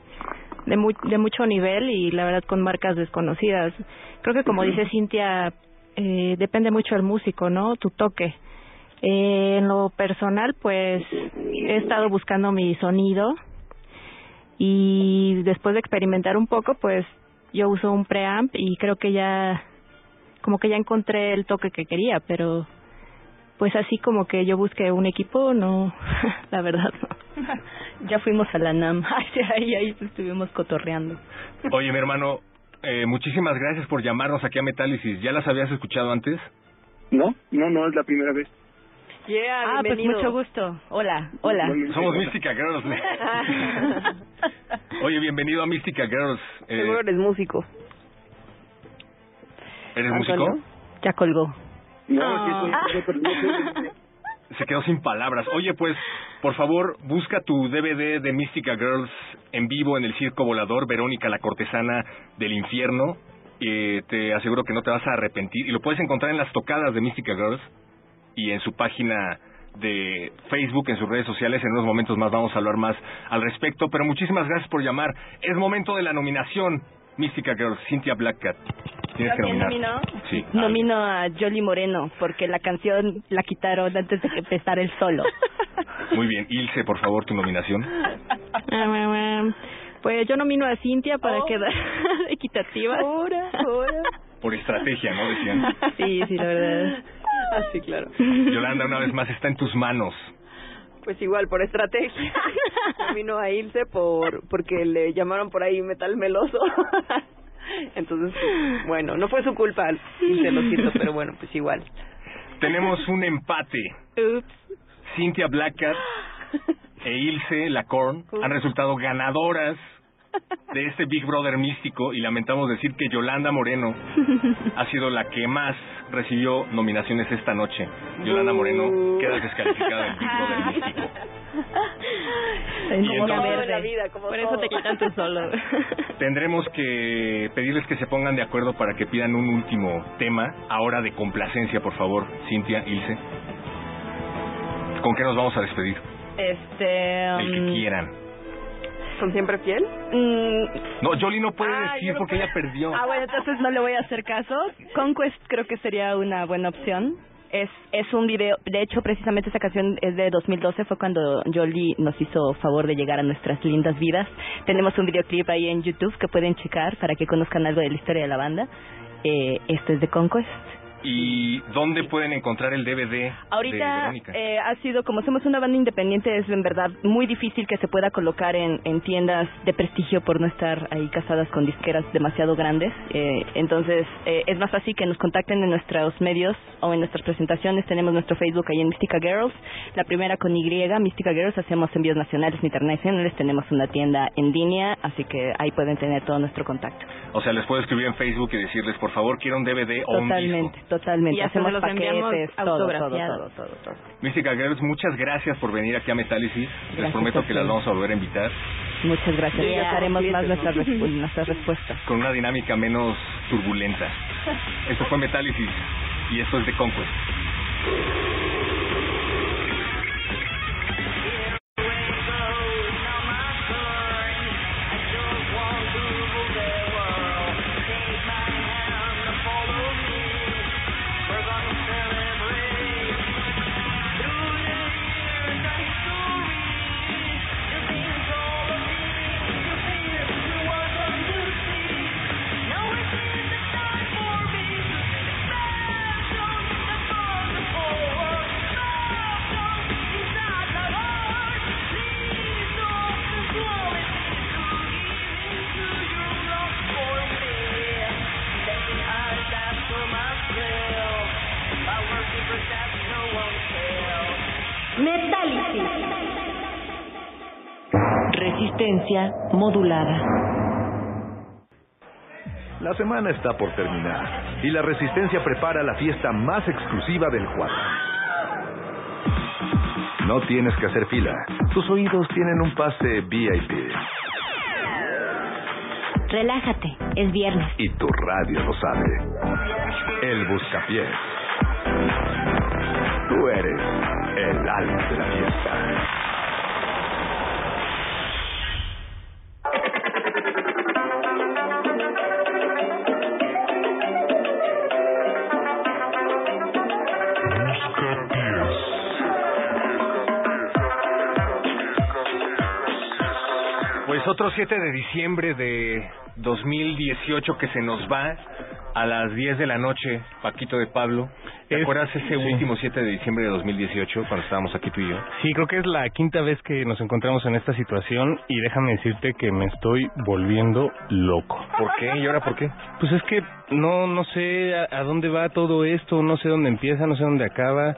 de, muy, de mucho nivel y la verdad con marcas desconocidas. Creo que como dice Cintia, eh, depende mucho del músico, ¿no? Tu toque. Eh, en lo personal, pues he estado buscando mi sonido y después de experimentar un poco, pues yo uso un preamp y creo que ya como que ya encontré el toque que quería, pero pues así como que yo busqué un equipo, no, <laughs> la verdad no. Ya fuimos a la NAM, <laughs> ahí, ahí estuvimos cotorreando. Oye, mi hermano, eh, muchísimas gracias por llamarnos aquí a Metálisis. ¿Ya las habías escuchado antes? No, no, no es la primera vez. Yeah, ah, pues bienvenido. mucho gusto. Hola, hola. Somos Mística Girls. <laughs> Oye, bienvenido a Mística Girls. Eh, Seguro eres músico. ¿Eres Antonio. músico? Ya colgó. No, Ah. sí, sí, sí. Se quedó sin palabras. Oye, pues, por favor, busca tu DVD de Mística Girls en vivo en el Circo Volador, Verónica la Cortesana del Infierno. Eh, te aseguro que no te vas a arrepentir. Y lo puedes encontrar en las tocadas de Mística Girls y en su página de Facebook, en sus redes sociales. En unos momentos más vamos a hablar más al respecto. Pero muchísimas gracias por llamar. Es momento de la nominación. Mística Girls, Cynthia Blackcat. Tienes que ¿Quién nominar. nominó? Sí. Nomino a Jolly Moreno porque la canción la quitaron antes de que empezara el solo. <laughs> Muy bien. Ilse, por favor, tu nominación. <laughs> Pues yo nomino a Cintia para quedar <laughs> equitativa. Ahora, ahora. Por estrategia, ¿no? Decían. Sí, sí, la verdad. <laughs> Ah, sí, claro. Yolanda, una vez más, está en tus manos. Pues igual, por estrategia. <laughs> Vino a irse por porque le llamaron por ahí metal meloso. <laughs> Entonces, bueno, no fue su culpa, y se lo siento, pero bueno, pues igual. Tenemos un empate. Cynthia Blackcat e Ilse Lacorn han resultado ganadoras de este Big Brother místico y lamentamos decir que Yolanda Moreno ha sido la que más recibió nominaciones esta noche. Yolanda Moreno queda descalificada del Big Brother místico. En Y como entonces- la vida, como Por eso todo. te quitan tu solo. Tendremos que pedirles que se pongan de acuerdo para que pidan un último tema, ahora de complacencia, por favor, Cintia, Ilse. ¿Con qué nos vamos a despedir? Este. El que um, quieran. ¿Son siempre fiel? mm, No, Jolly no puede Ah, decir no porque puedo. ella perdió. Ah, bueno, entonces no le voy a hacer caso. Conquest creo que sería una buena opción. Es es un video, de hecho precisamente esta canción es de 2012, fue cuando Jolie nos hizo favor de llegar a nuestras lindas vidas. Tenemos un videoclip ahí en YouTube que pueden checar para que conozcan algo de la historia de la banda. eh, esto es de Conquest. ¿Y dónde pueden encontrar el DVD de Ahorita Verónica? eh, ha sido, como somos una banda independiente, es en verdad muy difícil que se pueda colocar en, en tiendas de prestigio por no estar ahí casadas con disqueras demasiado grandes. Eh, entonces, eh, es más fácil que nos contacten en nuestros medios o en nuestras presentaciones. Tenemos nuestro Facebook ahí en Mystica Girls. La primera con Y, Mystica Girls. Hacemos envíos nacionales e internacionales. Tenemos una tienda en línea, así que ahí pueden tener todo nuestro contacto. O sea, les puedo escribir en Facebook y decirles, por favor, quiero un DVD o un disco. Totalmente. Y Hacemos los enviamos paquetes, todo, todo, todo, todo, todo. Mística Girls, muchas gracias por venir aquí a Metálisis. Les prometo que las vamos a volver a invitar Muchas gracias. Ya ya haremos más nuestras, respuestas. con una dinámica menos turbulenta. Esto fue Metálisis y esto es de Conquest. Metálisis. Resistencia modulada. La semana está por terminar y la Resistencia prepara la fiesta más exclusiva del Juan. No tienes que hacer fila. Tus oídos tienen un pase VIP Relájate, es viernes. y tu radio lo sabe. El Buscapiés. Tú eres el alma de la. Pues otro 7 de diciembre de 2018 que se nos va a las 10 de la noche, Paquito de Pablo. ¿Te Es- acuerdas ese sí. último 7 de diciembre de 2018 cuando estábamos aquí tú y yo? Sí, creo que es la quinta vez que nos encontramos en esta situación y déjame decirte que me estoy volviendo loco. ¿Por qué? ¿Y ahora por qué? Pues es que no no sé a, a dónde va todo esto, no sé dónde empieza, no sé dónde acaba,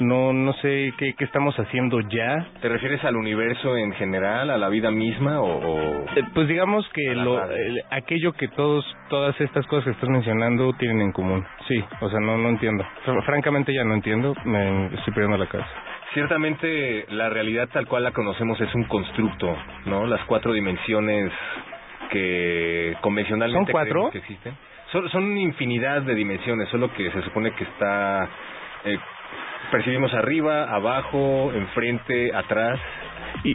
no no sé qué, qué estamos haciendo ya. ¿Te refieres al universo en general, a la vida misma o...? o- Eh, Pues digamos que lo, eh, aquello que todos todas estas cosas que estás mencionando tienen en común. Sí, o sea, no no entiendo. Fr- Francamente ya no entiendo, me estoy perdiendo la cabeza. Ciertamente la realidad tal cual la conocemos es un constructo, ¿no? Las cuatro dimensiones que convencionalmente ¿Son cuatro? que existen. Son, son infinidad de dimensiones, solo que se supone que está... eh, percibimos arriba, abajo, enfrente, atrás. Y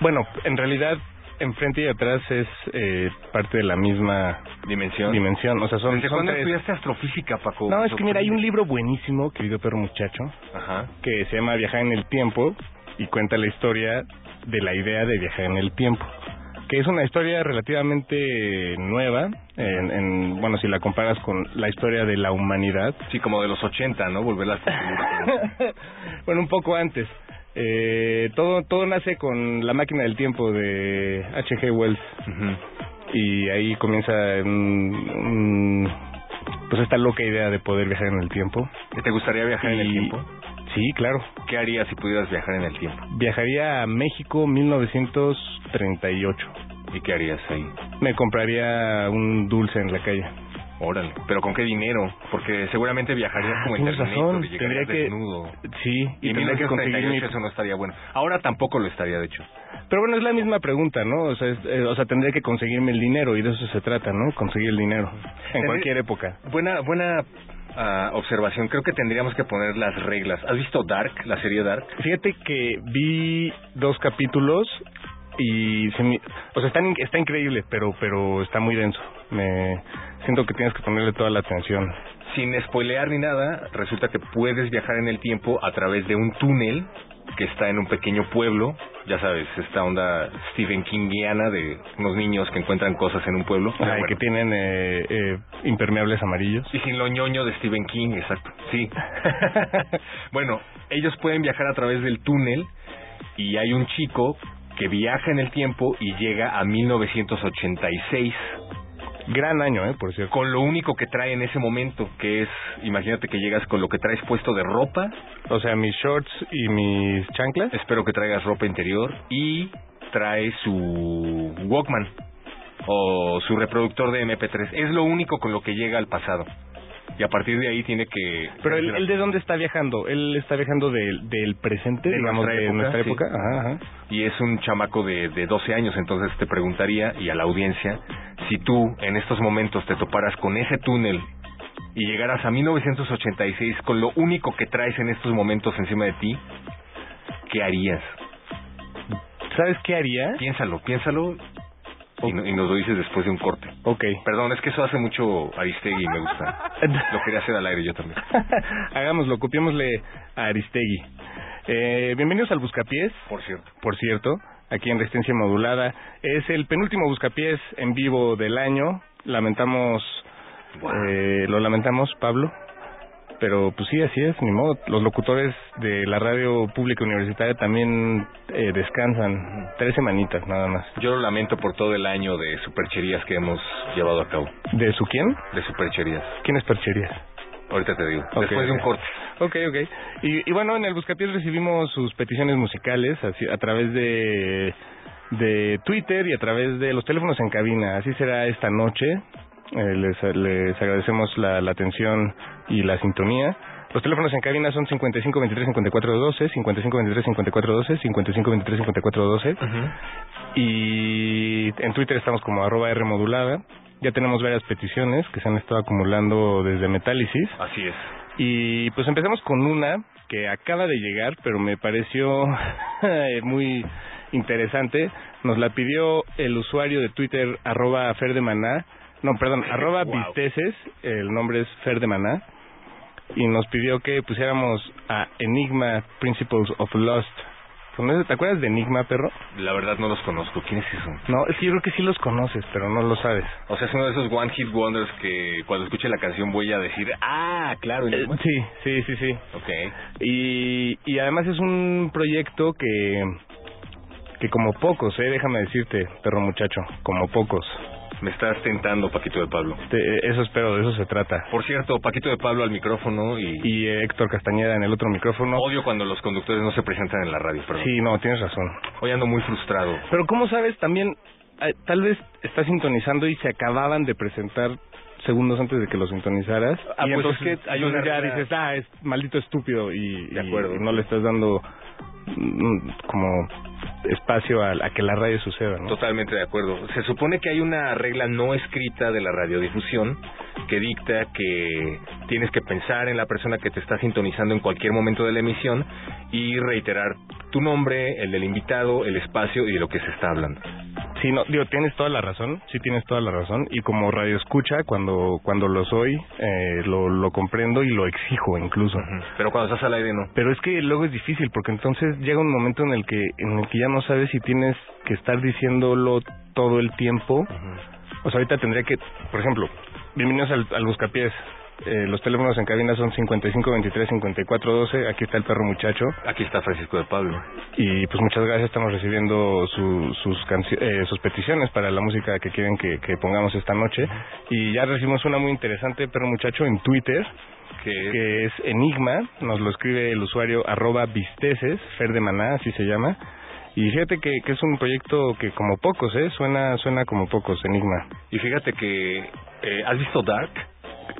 bueno, en realidad enfrente y atrás es eh, parte de la misma dimensión. Dimensión, o sea, son, ¿Desde son cuándo estudiaste astrofísica, Paco? No, es que mira, hay un libro buenísimo, querido perro muchacho, Ajá. que se llama Viajar en el tiempo y cuenta la historia de la idea de viajar en el tiempo, que es una historia relativamente nueva, en, en bueno, si la comparas con la historia de la humanidad. Sí, como de los 80, ¿no? Volver a <laughs> bueno, un poco antes. Eh, todo todo nace con la máquina del tiempo de H.G. Wells y ahí comienza un- un- pues esta loca idea de poder viajar en el tiempo. ¿Te gustaría viajar en el tiempo? Sí, claro. ¿Qué harías si pudieras viajar en el tiempo? Viajaría a México 1938. ¿Y qué harías ahí? Me compraría un dulce en la calle. Órale, pero ¿con qué dinero? Porque seguramente viajarías como en Tienes Terminator razón, y llegarías tendría que- desnudo. Sí, Y en tendría que conseguir 1938 mi- eso no estaría bueno. Ahora tampoco lo estaría, de hecho. Pero bueno, es la misma pregunta, ¿no? O sea, es- eh, o sea, tendría que conseguirme el dinero y de eso se trata, ¿no? Conseguir el dinero en cualquier época. Buena buena ah, observación. Creo que tendríamos que poner las reglas. ¿Has visto Dark, la serie Dark? Fíjate que vi dos capítulos y se me- o sea, está, está increíble, pero pero está muy denso. Me siento que tienes que ponerle toda la atención. Sin spoilear ni nada, resulta que puedes viajar en el tiempo a través de un túnel que está en un pequeño pueblo, ya sabes, esta onda Stephen Kingiana de unos niños que encuentran cosas en un pueblo. Bueno, que tienen eh, eh, impermeables amarillos. Y sin lo ñoño de Stephen King, exacto. Sí. <laughs> bueno, ellos pueden viajar a través del túnel y hay un chico que viaja en el tiempo y llega a 1986. Gran año, ¿eh? Por cierto. Con lo único que trae en ese momento, que es, imagínate que llegas con lo que traes puesto de ropa. O sea, mis shorts y mis chanclas. Espero que traigas ropa interior y trae su Walkman o su reproductor de MP3. Es lo único con lo que llega al pasado. Y a partir de ahí tiene que... Pero él, él de dónde está viajando? Él está viajando del, del presente, de digamos, nuestra de época, nuestra sí. época. Ajá, ajá. y es un chamaco de, de 12 años, entonces te preguntaría, y a la audiencia, si tú en estos momentos te toparas con ese túnel y llegaras a 1986 con lo único que traes en estos momentos encima de ti, ¿qué harías? ¿Sabes qué haría? Piénsalo, piénsalo y, no- y nos lo dices después de un corte. Ok. Perdón, es que eso hace mucho Aristegui y me gusta. <laughs> Lo quería hacer al aire yo también. <laughs> Hagámoslo, copiémosle a Aristegui. Eh, bienvenidos al Buscapiés. Por cierto. Por cierto, aquí en Resistencia Modulada. Es el penúltimo Buscapiés en vivo del año. Lamentamos, eh, lo lamentamos, Pablo. Pero pues sí, así es, ni modo. Los locutores de la radio pública universitaria también eh, descansan tres semanitas nada más. Yo lo lamento por todo el año de supercherías que hemos llevado a cabo. ¿De su quién? De supercherías. ¿Quién es Percherías? Ahorita te digo. Después de un corte. Ok, ok. Y, y bueno, en el Buscapiés recibimos sus peticiones musicales así, a través de, de Twitter y a través de los teléfonos en cabina. Así será esta noche. Eh, les, les agradecemos la, la atención y la sintonía. Los teléfonos en cabina son 55 23 54 12, 55 23 54 12, 55 23 54 12. Y en Twitter estamos como arroba R modulada. Ya tenemos varias peticiones que se han estado acumulando desde Metálisis. Así es. Y pues empezamos con una que acaba de llegar, pero me pareció <laughs> muy interesante. Nos la pidió el usuario de Twitter, arroba Fer de Maná. No, perdón, <laughs> arroba Wow. Visteces, el nombre es Fer de Maná. Y nos pidió que pusiéramos a Enigma Principles of Lost. ¿Conoces- ¿Te acuerdas de Enigma, perro? La verdad no los conozco. ¿Quiénes son? No, es que yo creo que sí los conoces, pero no lo sabes. O sea, es uno de esos One Hit Wonders que cuando escuche la canción voy a decir, ah, claro. Eh, sí, sí, sí, sí. Ok. Y, y además es un proyecto que, que como pocos, eh, déjame decirte, perro muchacho, como pocos. Me estás tentando, Paquito de Pablo. Te- eso espero, de eso se trata. Por cierto, Paquito de Pablo al micrófono y... Y eh, Héctor Castañeda en el otro micrófono. Odio cuando los conductores no se presentan en la radio, perdón. Sí, no, tienes razón. Hoy ando muy frustrado. Pero ¿cómo sabes? También, eh, tal vez estás sintonizando y se acababan de presentar segundos antes de que lo sintonizaras. Ah, y pues entonces, es que hay una ya dices, ah, es maldito estúpido y, De acuerdo. y no le estás dando como espacio a, a que la radio suceda, ¿no? Totalmente de acuerdo. Se supone que hay una regla no escrita de la radiodifusión que dicta que tienes que pensar en la persona que te está sintonizando en cualquier momento de la emisión y reiterar tu nombre, el del invitado, el espacio y de lo que se está hablando. Sí, no, digo, tienes toda la razón, sí tienes toda la razón, y como radio escucha, cuando, cuando lo soy, eh, lo, lo comprendo y lo exijo incluso. Pero cuando estás al aire no. Pero es que luego es difícil, porque entonces llega un momento en el que, en el que ya no sabes si tienes que estar diciéndolo todo el tiempo. O sea, ahorita tendría que, por ejemplo, bienvenidos al, al Buscapiés. Eh, los teléfonos en cabina son 55 23 54 12. Aquí está el perro muchacho. Aquí está Francisco de Pablo. Y pues muchas gracias, estamos recibiendo su- sus, eh, sus peticiones para la música que quieren que, que pongamos esta noche. Y ya recibimos una muy interesante, perro muchacho, en Twitter, que es Enigma, nos lo escribe el usuario arroba visteces, Fer de Maná, así se llama. Y fíjate que, que es un proyecto que como pocos, ¿eh? Suena, suena como pocos, Enigma. Y fíjate que... eh, ¿Has visto Dark?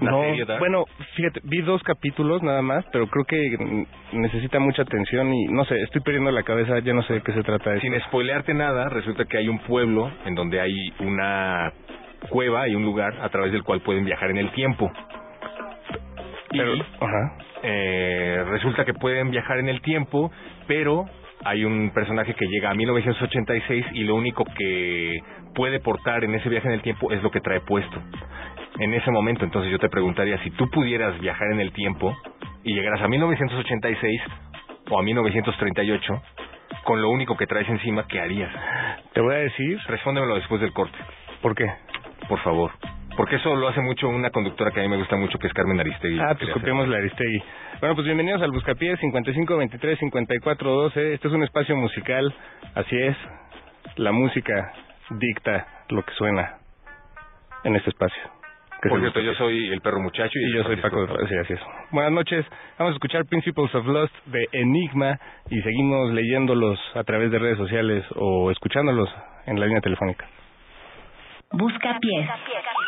No, bueno, fíjate, vi dos capítulos nada más, pero creo que necesita mucha atención y no sé, estoy perdiendo la cabeza, ya no sé de qué se trata esto. Sin spoilearte nada, resulta que hay un pueblo en donde hay una cueva y un lugar a través del cual pueden viajar en el tiempo. Pero- y ajá. eh, resulta que pueden viajar en el tiempo, pero hay un personaje que llega a 1986 y lo único que puede portar en ese viaje en el tiempo es lo que trae puesto. En ese momento, entonces yo te preguntaría, si tú pudieras viajar en el tiempo y llegaras a 1986, o a 1938, con lo único que traes encima, ¿qué harías? Te voy a decir. Respóndemelo después del corte. ¿Por qué? Por favor. Porque eso lo hace mucho una conductora que a mí me gusta mucho, que es Carmen Aristegui. Ah, pues copiamos la Aristegui. Bueno, pues bienvenidos al Buscapiés 5523-5412. Este es un espacio musical, así es. La música dicta lo que suena en este espacio. Que Por cierto, yo soy el perro muchacho y, Y yo soy Paco de Sí, así es. Buenas noches. Vamos a escuchar Principles of Lost de Enigma y seguimos leyéndolos a través de redes sociales o escuchándolos en la línea telefónica. Busca pies. Busca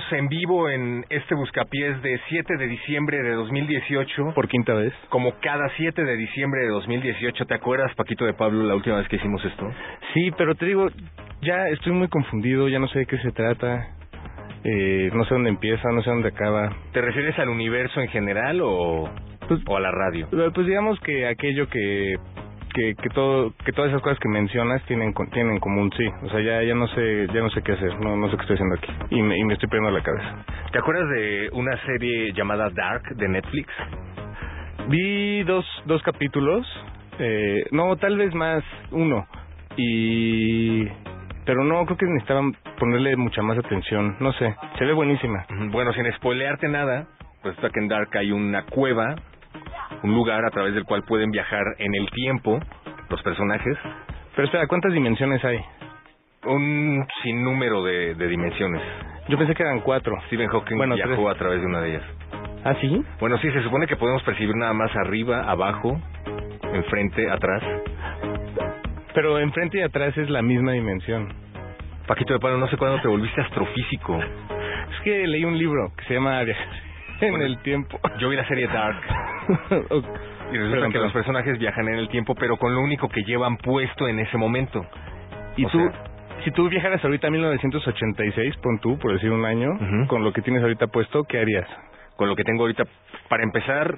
Pues en vivo en este Buscapiés de 7 de diciembre de 2018. Por quinta vez. Como cada 7 de diciembre de 2018. ¿Te acuerdas, Paquito de Pablo, la última vez que hicimos esto? Sí, pero te digo, ya estoy muy confundido, ya no sé de qué se trata. Eh, no sé dónde empieza, no sé dónde acaba. ¿Te refieres al universo en general o, o a la radio? Eh, Pues digamos que aquello que que que todo que todas esas cosas que mencionas tienen tienen en común sí o sea ya ya no sé ya no sé qué hacer no no sé qué estoy haciendo aquí y me, y me estoy perdiendo la cabeza ¿Te acuerdas de una serie llamada Dark de Netflix? vi dos dos capítulos Eh, no, tal vez más uno. Y pero no, creo que necesitaban ponerle mucha más atención. No sé, se ve buenísima. Bueno, sin spoilearte nada, resulta que en Dark hay una cueva, un lugar a través del cual pueden viajar en el tiempo los personajes. Pero espera, ¿cuántas dimensiones hay? Un sinnúmero de, de dimensiones. Yo pensé que eran cuatro. Stephen Hawking Bueno, viajó tres. a través de una de ellas. ¿Ah, sí? Bueno, sí, se supone que podemos percibir nada más arriba, abajo, enfrente, atrás. Pero enfrente y atrás es la misma dimensión. Paquito de Palo, no sé cuándo te volviste astrofísico. Es que leí un libro que se llama Viajar en el tiempo. Yo vi la serie Dark. <laughs> Y resulta Perdón, que los personajes viajan en el tiempo, pero con lo único que llevan puesto en ese momento. Y O tú, sea- si tú viajaras ahorita a 1986, pon tú, por decir un año, con lo que tienes ahorita puesto, ¿qué harías? Con lo que tengo ahorita, para empezar,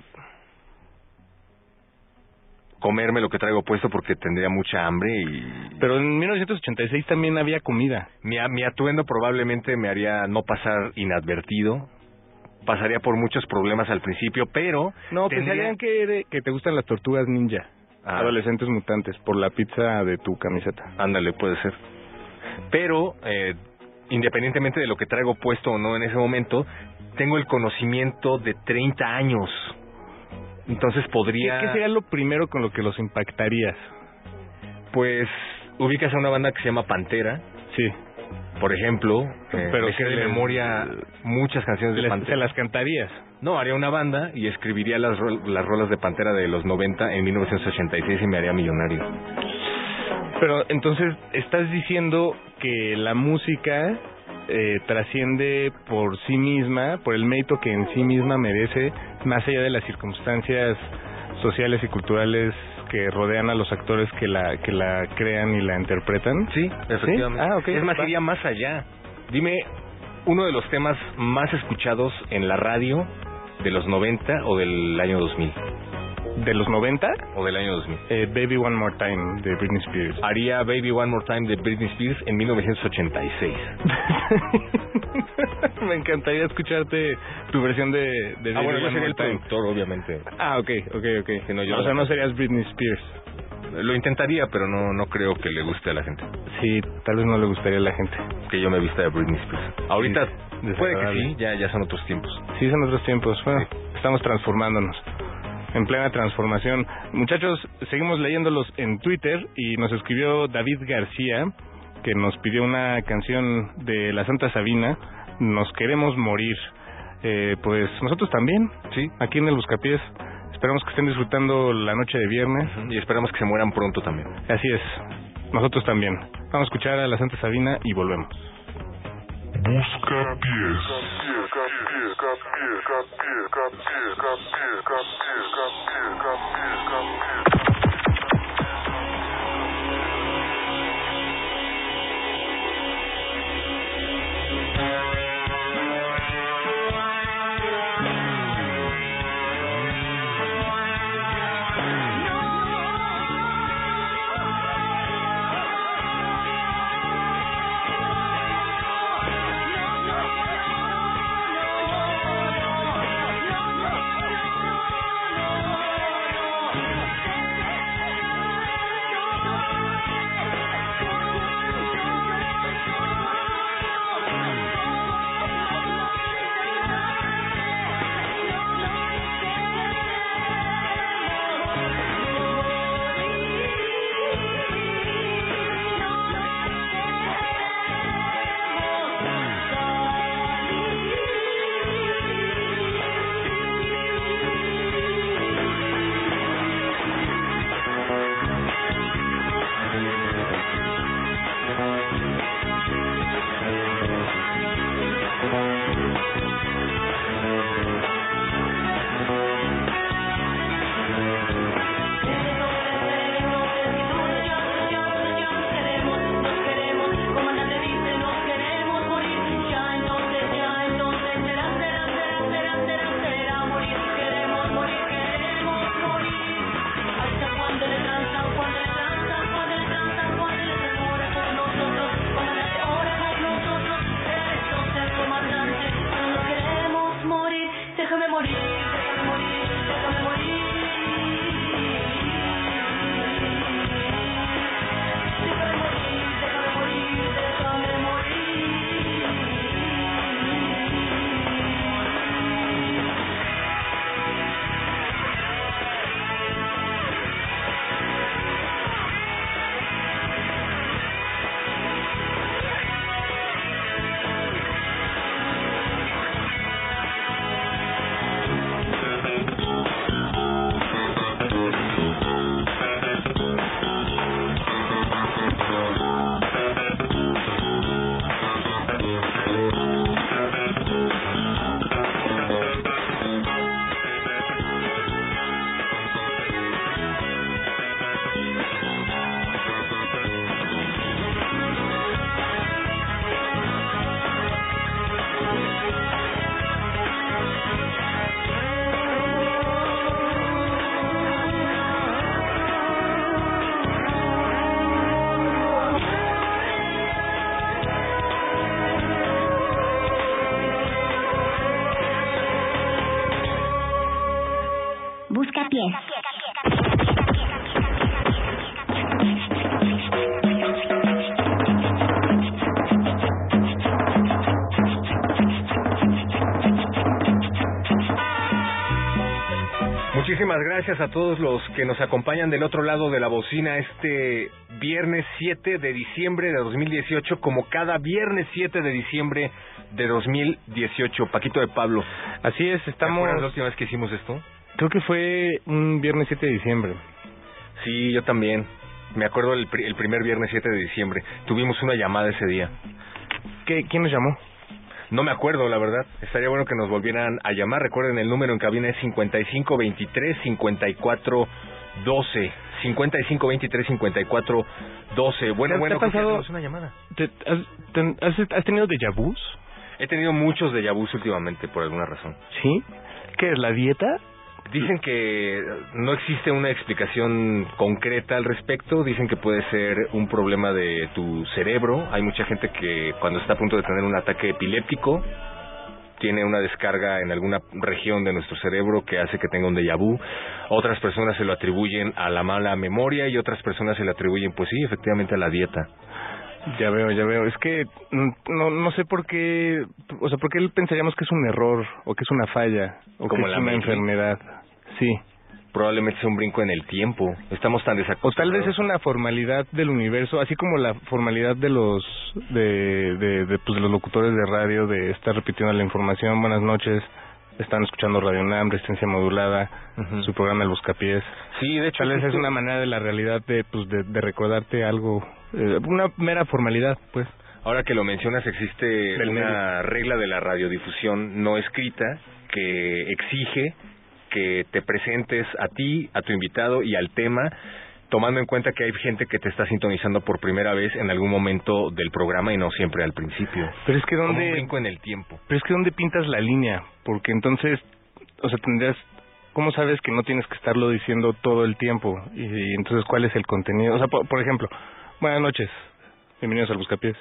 comerme lo que traigo puesto porque tendría mucha hambre y Pero en 1986 también había comida. mi, mi atuendo probablemente me haría no pasar inadvertido. Pasaría por muchos problemas al principio, pero No, tendría- pensarían que, que te gustan las tortugas ninja. Ah. Adolescentes mutantes, por la pizza de tu camiseta. Ándale, puede ser. Pero, eh, independientemente de lo que traigo puesto o no en ese momento, tengo el conocimiento de 30 años. Entonces ¿Qué, podría... qué sería lo primero con lo que los impactarías? Pues, ubicas a una banda que se llama Pantera, Sí. por ejemplo. eh, Pero que de memoria muchas canciones de Les- Pantera. ¿Se las cantarías? No, haría una banda y escribiría las, las rolas de Pantera de los 90 en 1986 y me haría millonario. Pero entonces estás diciendo que la música eh, trasciende por sí misma, por el mérito que en sí misma merece, más allá de las circunstancias sociales y culturales que rodean a los actores que la que la crean y la interpretan. Sí, efectivamente. Ah, ok. Es más, iría más allá. Dime uno de los temas más escuchados en la radio de los 90 o del año 2000. De los 90, O del año 2000. eh, Baby One More Time de Britney Spears. Haría Baby One More Time de Britney Spears en 1986. <laughs> Me encantaría escucharte tu versión de, de Ah, Baby bueno, yo sería el productor, obviamente. Ah, ok, ok, ok. Si no, yo o sea, no serías Britney Spears. Lo intentaría, pero no no creo que le guste a la gente. Sí, tal vez no le gustaría a la gente. Que yo me vista de Britney Spears. Ahorita Sí, puede que sí, ya, ya son otros tiempos. Sí, son otros tiempos. Bueno, estamos transformándonos. En plena transformación. Muchachos, seguimos leyéndolos en Twitter y nos escribió David García, que nos pidió una canción de la Santa Sabina, Nos queremos morir. Eh, pues nosotros también, Sí. aquí en el Buscapiés. Esperamos que estén disfrutando la noche de viernes. Y esperamos que se mueran pronto también. Así es, nosotros también. Vamos a escuchar a la Santa Sabina y volvemos. Busca pies. Busca pies. Gracias a todos los que nos acompañan del otro lado de la bocina este viernes 7 de diciembre de 2018, como cada viernes 7 de diciembre de 2018. Paquito de Pablo. Así es, estamos... ¿Te la última vez que hicimos esto? Creo que fue un viernes 7 de diciembre. Sí, yo también. Me acuerdo el, pri- el primer viernes 7 de diciembre. Tuvimos una llamada ese día. ¿Qué, ¿Quién nos llamó? No me acuerdo, la verdad. Estaría bueno que nos volvieran a llamar. Recuerden, el número en cabina es 5523-5412. 5523-5412. Bueno, ¿Te- bueno, te ha pasado- una llamada. ¿Te- has, ten- has, has tenido déjà vus? He tenido muchos de vus últimamente, por alguna razón. ¿Sí? ¿Qué es la dieta? Dicen que no existe una explicación concreta al respecto. Dicen que puede ser un problema de tu cerebro. Hay mucha gente que cuando está a punto de tener un ataque epiléptico tiene una descarga en alguna región de nuestro cerebro que hace que tenga un déjà vu. Otras personas se lo atribuyen a la mala memoria y otras personas se lo atribuyen, pues sí, efectivamente a la dieta. Ya veo, ya veo. Es que mm, no no sé por qué, o sea, por qué pensaríamos que es un error o que es una falla o Como que la es una enfermedad. Sí. Probablemente sea un brinco en el tiempo. Estamos tan O desacostumbrados. tal vez es una formalidad del universo, así como la formalidad de los de, de, de, pues, de los locutores de radio de estar repitiendo la información. Buenas noches. Están escuchando Radio UNAM, Resistencia Modulada, su programa El Buscapiés. Sí, de hecho, Tal vez es una manera de la realidad de, pues, de, de recordarte algo, eh, una mera formalidad, pues. Ahora que lo mencionas, existe Del una regla de la radiodifusión no escrita que exige que te presentes a ti, a tu invitado y al tema, tomando en cuenta que hay gente que te está sintonizando por primera vez en algún momento del programa y no siempre al principio. Pero es que un dónde, brinco en el tiempo. pero es que dónde pintas la línea, porque entonces, o sea, tendrías, ¿cómo sabes que no tienes que estarlo diciendo todo el tiempo? Y, y entonces, ¿cuál es el contenido? O sea, por, por ejemplo, buenas noches, bienvenidos al Buscapiés.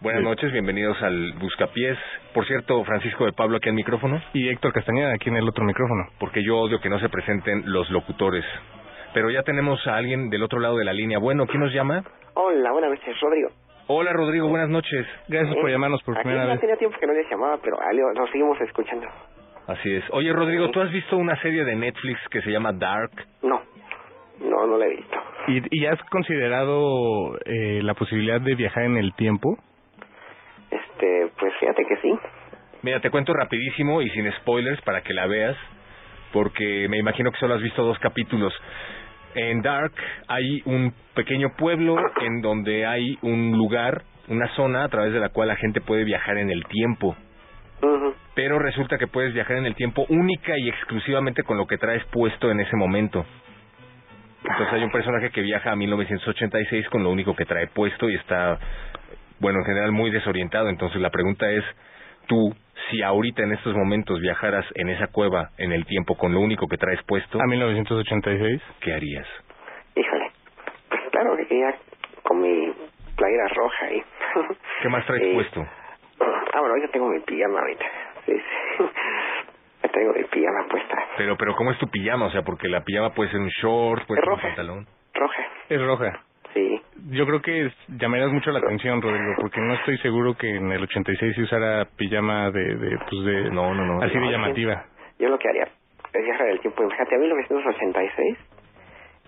Buenas noches, bienvenidos al Buscapiés. Por cierto, Francisco de Pablo aquí al micrófono, Y Héctor Castañeda aquí en el otro micrófono. porque yo odio que no se presenten los locutores. Pero ya tenemos a alguien del otro lado de la línea. Bueno, ¿quién nos llama? Hola, buenas noches, Rodrigo. Hola Rodrigo, buenas noches. Gracias por llamarnos por Aquí primera vez. tenía tiempo que no les llamaba, pero lo seguimos escuchando. Así es. Oye, Rodrigo, ¿tú has visto una serie de Netflix que se llama Dark? No, no, no la he visto. ¿Y, y has considerado eh, la posibilidad de viajar en el tiempo? Este, pues fíjate que sí. Mira, te cuento rapidísimo y sin spoilers para que la veas, porque me imagino que solo has visto dos capítulos. En Dark hay un pequeño pueblo en donde hay un lugar, una zona a través de la cual la gente puede viajar en el tiempo. Pero resulta que puedes viajar en el tiempo única y exclusivamente con lo que traes puesto en ese momento. Entonces hay un personaje que viaja a 1986 con lo único que trae puesto y está, bueno, en general muy desorientado. Entonces la pregunta es, tú, si ahorita en estos momentos viajaras en esa cueva en el tiempo con lo único que traes puesto, A 1986. ¿qué harías? Híjole, pues claro que ya con mi playera roja y... ¿Qué más traes <laughs> Eh, puesto? Ah, bueno, yo tengo mi pijama ahorita. Sí, sí. <laughs> Ya tengo mi pijama puesta. Pero, pero ¿cómo es tu pijama? O sea, porque la pijama puede ser un short, puede Es ser un roja. pantalón. Roja. Es roja. Sí. Yo creo que es- llamarías mucho la atención, Rodrigo, porque no estoy seguro que en el 86 se usara pijama de, de pues de, No, no, no. así de No, llamativa. Yo lo que haría es viajar el tiempo. Imagínate, a 1986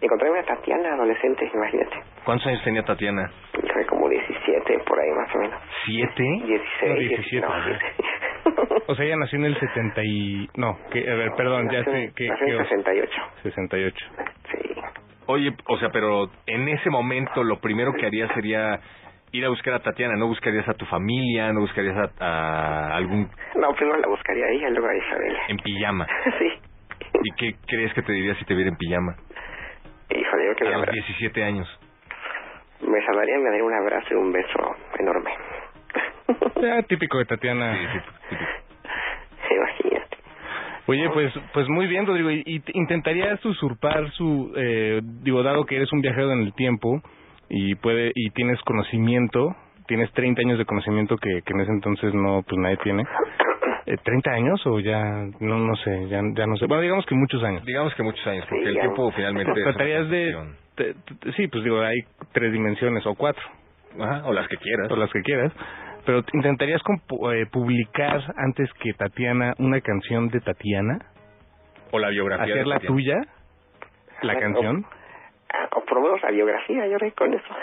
encontré una Tatiana adolescente, imagínate. ¿Cuántos años tenía Tatiana? Fue como 17, por ahí más o menos. ¿Siete? 16, No, 17. 17, no, ¿no? <laughs> O sea, ella nació en el 70 y... No, que, a ver, perdón, ya sé que... nació en que- 68. 68. Sí. Oye, o sea, pero en ese momento lo primero que harías sería ir a buscar a Tatiana, no buscarías a tu familia, no buscarías a, a algún No, primero la buscaría a ella y luego a Isabel. en pijama. <laughs> sí. ¿Y qué crees que te diría si te viera en pijama? Híjole, yo que A me, los abra- 17 años. me saludaría, me daría un abrazo y un beso enorme. Ya, <laughs> típico de Tatiana. Imagínate. Oye, pues pues muy bien, Rodrigo. ¿Y, y te- intentarías usurpar su... Eh, digo, dado que eres un viajero en el tiempo y puede y tienes conocimiento, tienes 30 años de conocimiento que, que en ese entonces no, pues nadie tiene. Eh, ¿30 años o ya? No no sé, ya, ya no sé. Bueno, digamos que muchos años. Digamos que muchos años, porque Sí, el tiempo finalmente es Tratarías de... cuestión. te- te- sí, pues digo, hay tres dimensiones o cuatro. Ajá, o las que quieras. O las que quieras. Pero ¿intentarías compu- eh, publicar antes que Tatiana una canción de Tatiana? O la biografía de ¿Hacerla Tatiana. tuya? ¿La Ah, canción? Ah, o por lo menos la biografía, yo con eso.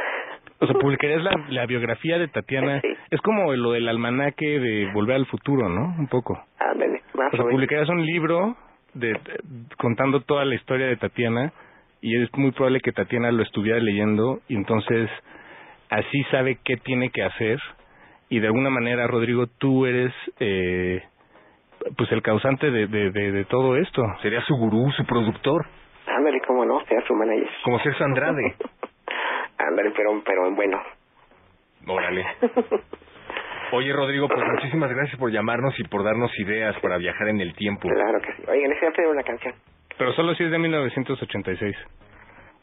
O sea, publicarías la, la biografía de Tatiana. Es como lo del almanaque de Volver al Futuro, ¿no? Un poco. Ándale, más O sea, publicarías un libro de, de- contando toda la historia de Tatiana y es muy probable que Tatiana lo estuviera leyendo y entonces así sabe qué tiene que hacer y de alguna manera, Rodrigo, tú eres eh, pues el causante de, de, de, de todo esto. Sería su gurú, su productor. Ándale, cómo no, sea su manager. Como Sergio Andrade. <laughs> Ándale, pero, pero bueno. Órale. <laughs> Oye, Rodrigo, pues muchísimas gracias por llamarnos y por darnos ideas para viajar en el tiempo. Claro que sí. Oigan, ese pedir una canción. Pero solo si es de 1986.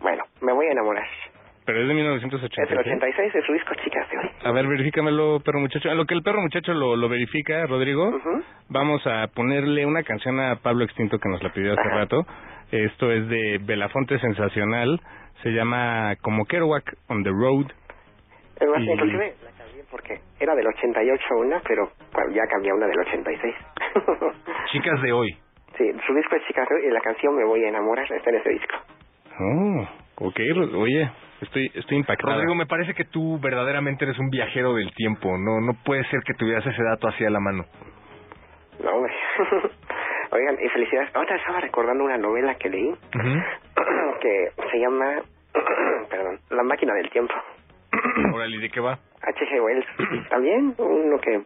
Bueno, me voy a enamorar. Pero es de Es el 1986. 86 de su disco Chicas de hoy. A ver, verifícamelo, perro muchacho. A lo que el perro muchacho lo, lo verifica, Rodrigo, vamos a ponerle una canción a Pablo Extinto que nos la pidió hace rato. Esto es de Belafonte Sensacional. Se llama Como Kerouac on the Road. Es más, Y- inclusive la cambié porque era del 88 una, pero ya cambié una del 86. <laughs> Chicas de hoy. sí, su disco es Chicas de hoy y la canción Me voy a enamorar está en ese disco. Oh, ok, Ro- oye, estoy, estoy impactado. Rodrigo, me parece que tú verdaderamente eres un viajero del tiempo. No, no puede ser que tuvieras ese dato así a la mano. No, hombre. <laughs> Oigan, y felicidades. Ahora estaba recordando una novela que leí <clears throat> que se llama, <clears throat> perdón, La máquina del tiempo. <clears throat> Órale, ¿y ¿de qué va? H.G. Wells. También uno que,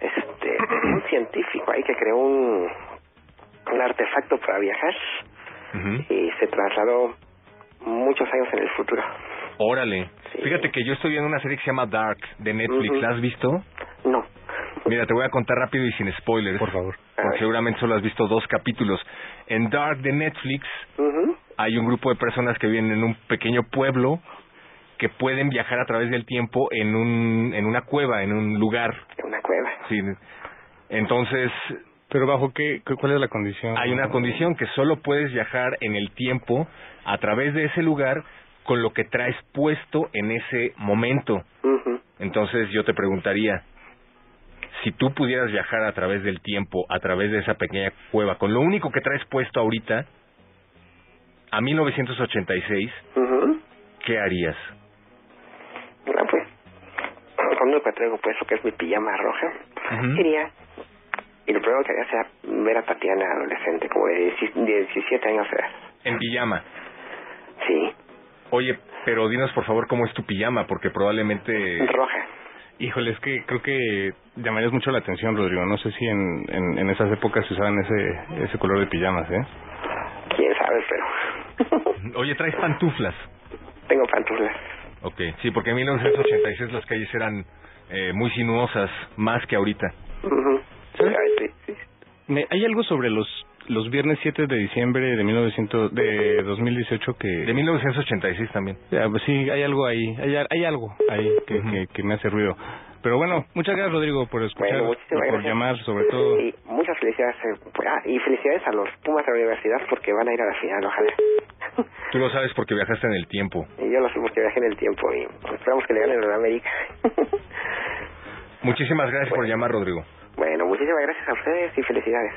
este, un científico ahí que creó un, un artefacto para viajar y se trasladó muchos años en el futuro. Órale. Fíjate que yo estoy viendo una serie que se llama Dark de Netflix. ¿La has visto? No. Mira, te voy a contar rápido y sin spoilers. Por favor. Porque seguramente solo has visto dos capítulos. En Dark de Netflix hay un grupo de personas que viven en un pequeño pueblo que pueden viajar a través del tiempo en un en una cueva, en un lugar. En una cueva. Sí. Entonces, Pero bajo qué, cuál es la condición? hay una condición que solo puedes viajar en el tiempo a través de ese lugar con lo que traes puesto en ese momento. Entonces yo te preguntaría, si tú pudieras viajar a través del tiempo, a través de esa pequeña cueva, con lo único que traes puesto ahorita, a 1986, ¿qué harías? Ah, pues, con lo que traigo puesto que es mi pijama roja, iría y lo primero que haría sería ver a Tatiana adolescente, como de 17 años de edad. En pijama. Sí. Oye, pero dinos por favor cómo es tu pijama, porque probablemente... Roja. Híjole, es que creo que llamarías mucho la atención, Rodrigo. No sé si en, en, en esas épocas se usaban ese, ese color de pijamas, ¿eh? Quién sabe, pero <laughs> Oye, traes pantuflas. tengo pantuflas. Ok, sí, porque en 1986 las calles eran eh, muy sinuosas, más que ahorita. Me- ¿Hay algo sobre los los viernes 7 de diciembre de 1900 de 2018 que De 1986 también. Ya, pues sí, hay algo ahí, hay, hay algo ahí que, que, que me hace ruido. Pero bueno, muchas gracias Rodrigo por escuchar, Bueno, por gracias. llamar sobre todo. Y muchas felicidades. eh, pues, ah, y felicidades a los Pumas de la universidad porque van a ir a la final, ojalá. <laughs> Tú lo sabes porque viajaste en el tiempo. Y yo lo sé porque viajé en el tiempo y esperamos que le ganen a la América. <laughs> Muchísimas gracias por llamar, Rodrigo. Bueno, muchísimas gracias a ustedes y felicidades.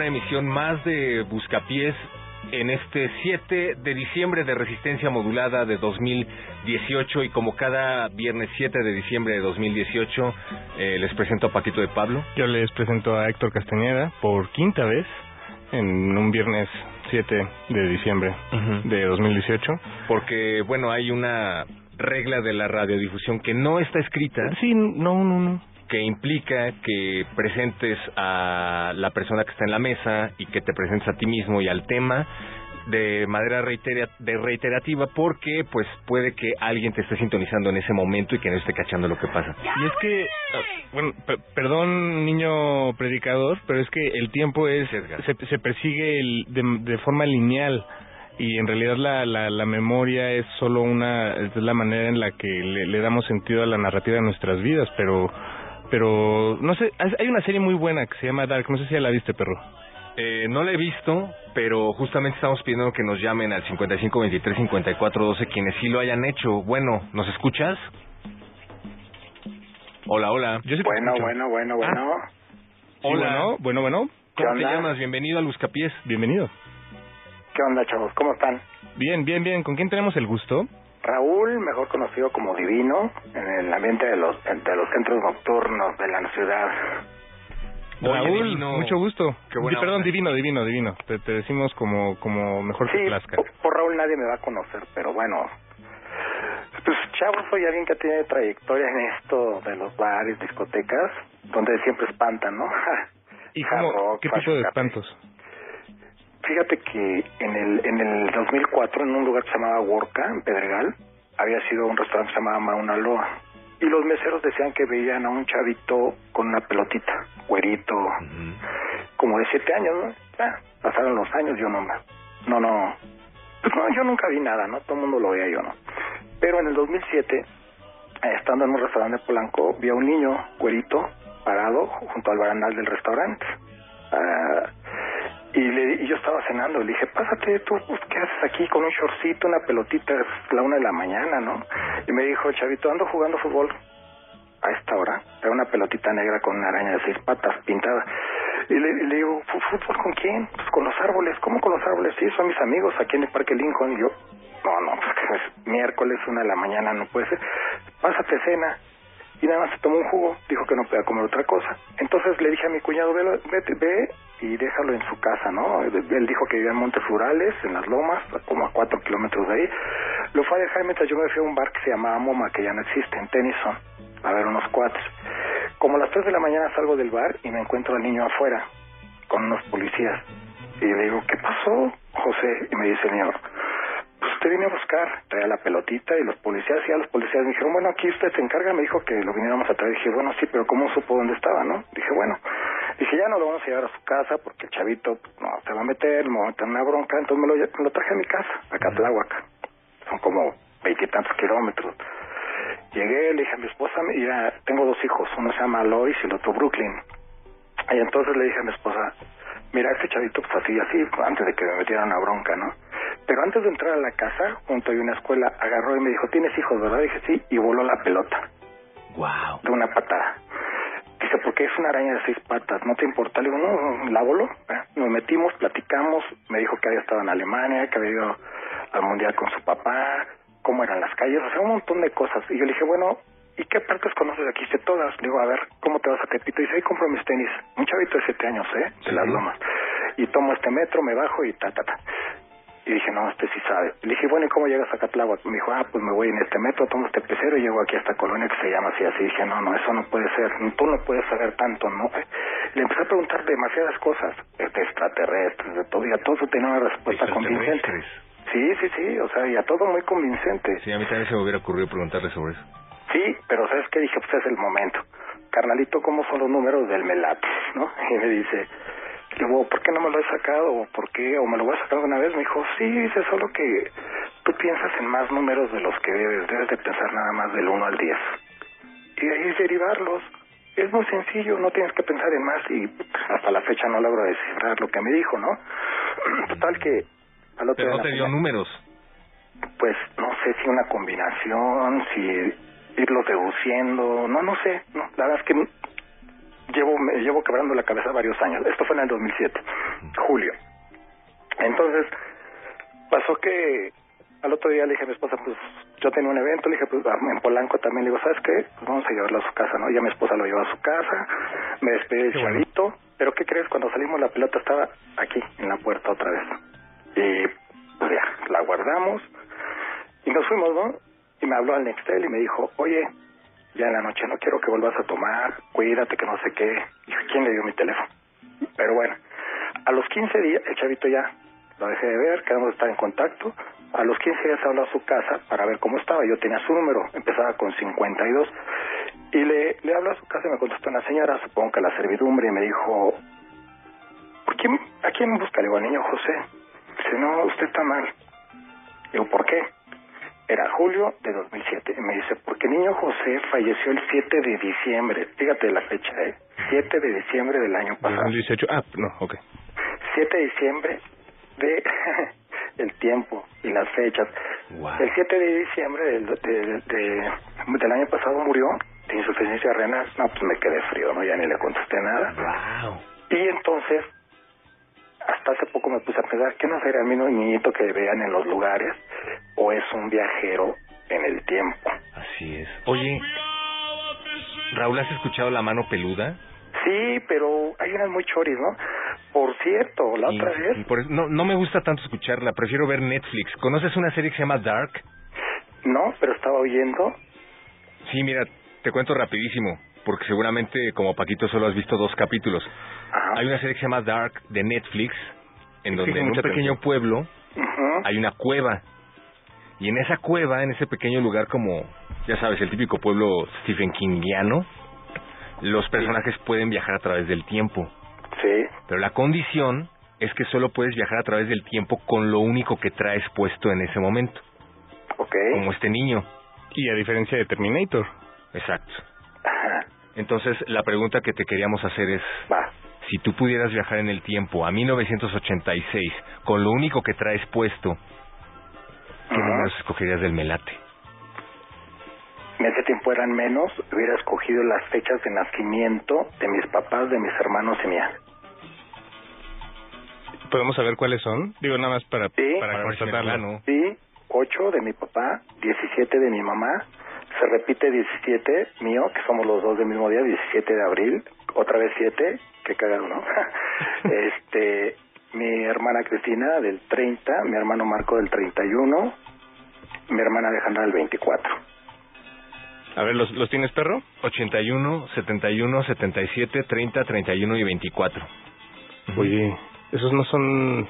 Una emisión más de Buscapiés en este 7 de diciembre de Resistencia Modulada de 2018 y como cada viernes 7 de diciembre de 2018 eh, les presento a Paquito de Pablo. Yo les presento a Héctor Castañeda por quinta vez en un viernes 7 de diciembre de 2018. Porque, bueno, hay una regla de la radiodifusión que no está escrita. Sí, no, no, no que implica que presentes a la persona que está en la mesa y que te presentes a ti mismo y al tema de manera de reiterativa porque pues puede que alguien te esté sintonizando en ese momento y que no esté cachando lo que pasa. Y es que, ah, bueno, perdón niño predicador, pero es que el tiempo es se, se persigue el, de, de forma lineal y en realidad la, la, la memoria es solo una es la manera en la que le, le damos sentido a la narrativa de nuestras vidas, pero pero no sé, hay una serie muy buena que se llama Dark, no sé si ya la viste, perro. Eh, no la he visto, pero justamente estamos pidiendo que nos llamen al 5523-5412 quienes sí lo hayan hecho. Bueno, ¿nos escuchas? Hola, hola. Yo bueno, bueno, bueno, bueno, ah. Hola. bueno, bueno. ¿Cómo te llamas? Bienvenido a Luzcapiés. Bienvenido. ¿Qué onda, chavos? ¿Cómo están? Bien, bien, bien. ¿Con quién tenemos el gusto? Raúl, mejor conocido como Divino, en el ambiente de los, de los centros nocturnos de la ciudad. Raúl, mucho gusto. Perdón, Divino, Divino, Divino. Te, te decimos como, como mejor sí, te plazca. Por, por Raúl nadie me va a conocer, pero bueno. Pues chavo, soy alguien que tiene trayectoria en esto de los bares, discotecas, donde siempre espantan, ¿no? <laughs> ¿Y cómo, qué tipo de espantos? Fíjate que en el, en el 2004, en un lugar que se llamaba Worka, en Pedregal, había sido un restaurante que se llamaba Mauna Loa. Y los meseros decían que veían a un chavito con una pelotita, güerito, como de siete años, ¿no? Ya, pasaron los años, yo no, no, no, pues no, yo nunca vi nada, ¿no? Todo el mundo lo veía, yo no. Pero en el 2007, eh, estando en un restaurante de Polanco, vi a un niño, güerito, parado junto al barandal del restaurante. Ah, y, le, y yo estaba cenando, le dije, pásate tú, pues, ¿qué haces aquí con un shortcito, una pelotita, es la una de la mañana, ¿no? Y me dijo, chavito, ando jugando fútbol a esta hora, era una pelotita negra con una araña de seis patas pintada. Y le, digo, ¿fútbol con quién? Pues con los árboles, ¿cómo con los árboles? Sí, son mis amigos aquí en el Parque Lincoln. Y yo, no, no, pues es miércoles, una de la mañana, no puede ser. Pásate cena y nada más se tomó un jugo, dijo que no podía comer otra cosa. Entonces le dije a mi cuñado, ve, ve, ve y déjalo en su casa, ¿no? Él dijo que vivía en Montes Rurales, en las Lomas, como a cuatro kilómetros de ahí. Lo fue a dejar mientras yo me fui a un bar que se llamaba MoMA, que ya no existe, en Tennyson, a ver unos cuates. Como a las tres de la mañana salgo del bar y me encuentro al niño afuera, con unos policías. Y le digo, ¿qué pasó, José? Y me dice el niño, pues usted viene a buscar, traía la pelotita y los policías, y a los policías me dijeron, bueno, aquí usted se encarga, me dijo que lo viniéramos a traer. Dije, bueno, sí, pero ¿cómo supo dónde estaba, no? Dije, bueno, dije, ya no lo vamos a llevar a su casa porque el chavito no se va a meter, me va a meter una bronca, entonces me lo, me traje a mi casa, acá a Tláhuac. Son como veintitantos kilómetros. Llegué, le dije a mi esposa, mira, tengo dos hijos, uno se llama Lois y el otro Brooklyn. Y entonces le dije a mi esposa, mira, este chavito pues así, así, antes de que me metieran una bronca, ¿no? Pero antes de entrar a la casa, junto a una escuela, agarró y me dijo, ¿tienes hijos, verdad? dije, sí, y voló la pelota. Wow. De una patada. Dice, porque es una araña de seis patas, ¿no te importa? Le digo, no, la voló. Nos metimos, platicamos, me dijo que había estado en Alemania, que había ido al mundial con su papá, cómo eran las calles, o sea, un montón de cosas. Y yo le dije, bueno, ¿y qué partes conoces aquí? Dice, todas. Le digo, a ver, ¿cómo te vas a Tepito? Y dice, ahí compro mis tenis. Un chavito de siete años, ¿eh? De las lomas. Y tomo este metro, me bajo y ta, ta, ta. Y dije, no, este sí sabe. Le dije, bueno, ¿y cómo llegas a Catláhuac? Me dijo, ah, pues me voy en este metro, tomo este pecero y llego aquí a esta colonia que se llama así, así. dije, no, no, eso no puede ser. Tú no puedes saber tanto, ¿no? Le empecé a preguntar demasiadas cosas, este, extraterrestres, de todo, y a todo tenía una respuesta convincente. Sí, sí, sí, o sea, y a todo muy convincente. Sí, a mí también se me hubiera ocurrido preguntarle sobre eso. Sí, pero ¿sabes qué? Dije, pues es el momento. Carnalito, ¿cómo son los números del Melat? ¿No? <laughs> Y me dice, luego, ¿por qué no me lo he sacado? ¿O por qué? ¿O me lo voy a sacar una vez? Me dijo, sí, dice, solo que tú piensas en más números de los que debes. Debes de pensar nada más del 1 al 10. Y de ahí derivarlos. Es muy sencillo, no tienes que pensar en más y hasta la fecha no logro descifrar lo que me dijo, ¿no? <clears throat> Total que al otro Pero no te dio números. Pues no sé si una combinación, si irlo deduciendo, no, no sé, no, la verdad es que llevo, me llevo quebrando la cabeza varios años. Esto fue en el 2007, julio. Entonces, pasó que al otro día le dije a mi esposa, pues yo tenía un evento, le dije, pues en Polanco también, le digo, ¿sabes qué? Pues vamos a llevarlo a su casa, ¿no? Ya mi esposa lo llevó a su casa, me despedí del chavito, pero ¿qué crees? Cuando salimos la pelota estaba aquí, en la puerta otra vez. Y pues ya, la guardamos y nos fuimos, ¿no? Y me habló al Nextel y me dijo, oye, ya en la noche no quiero que vuelvas a tomar, cuídate, que no sé qué. Y ¿quién le dio mi teléfono? Pero bueno, a los 15 días, el chavito ya lo dejé de ver, quedamos estar en contacto. A los 15 días habló a su casa para ver cómo estaba. Yo tenía su número, empezaba con 52. Y le, le habló a su casa y me contestó una señora, supongo que la servidumbre, y me dijo, ¿Por quién, ¿a quién busca? Le digo, al niño José. Dice, no, usted está mal. Digo, ¿por qué? Era julio de 2007. Y me dice, porque niño José falleció el 7 de diciembre. Fíjate la fecha, ¿eh? 7 de diciembre del año pasado. 2018. Ah, no, ok. 7 de diciembre de <laughs> el tiempo y las fechas. El 7 de diciembre del, de- de- del año pasado murió de insuficiencia renal. No, pues me quedé frío, ¿no? Ya ni le contesté nada. Y entonces, hasta hace poco me puse a pensar, ¿qué no será el mismo niñito que vean en los lugares? ¿O es un viajero en el tiempo? Así es. Oye, Raúl, ¿has escuchado La Mano Peluda? Sí, pero hay unas muy choris, ¿no? Por cierto, la otra vez... Y por no, no me gusta tanto escucharla, prefiero ver Netflix. ¿Conoces una serie que se llama Dark? No, pero estaba oyendo. Sí, mira, te cuento rapidísimo, porque seguramente como Paquito solo has visto dos capítulos. Hay una serie que se llama Dark de Netflix, en donde Fija en un pequeño atención. pueblo hay una cueva. Y en esa cueva, en ese pequeño lugar como, ya sabes, el típico pueblo Stephen Kingiano, los personajes pueden viajar a través del tiempo. Sí. Pero la condición es que solo puedes viajar a través del tiempo con lo único que traes puesto en ese momento. Ok. Como este niño. Y a diferencia de Terminator. Exacto. Entonces, la pregunta que te queríamos hacer es, si tú pudieras viajar en el tiempo a 1986 con lo único que traes puesto, ¿qué números escogerías del melate? En ese tiempo eran menos, hubiera escogido las fechas de nacimiento de mis papás, de mis hermanos y mía. ¿Podemos saber cuáles son? Digo, nada más para, para constatarla, ¿no? Sí, 8 de mi papá, 17 de mi mamá, se repite 17 mío, que somos los dos del mismo día, 17 de abril, otra vez 7, que cagado, ¿no? <laughs> este, mi hermana Cristina del 30, mi hermano Marco del 31, mi hermana Alejandra del 24. A ver, ¿los, los tienes, perro? 81, 71, 77, 30, 31 y 24. Oye, esos no son...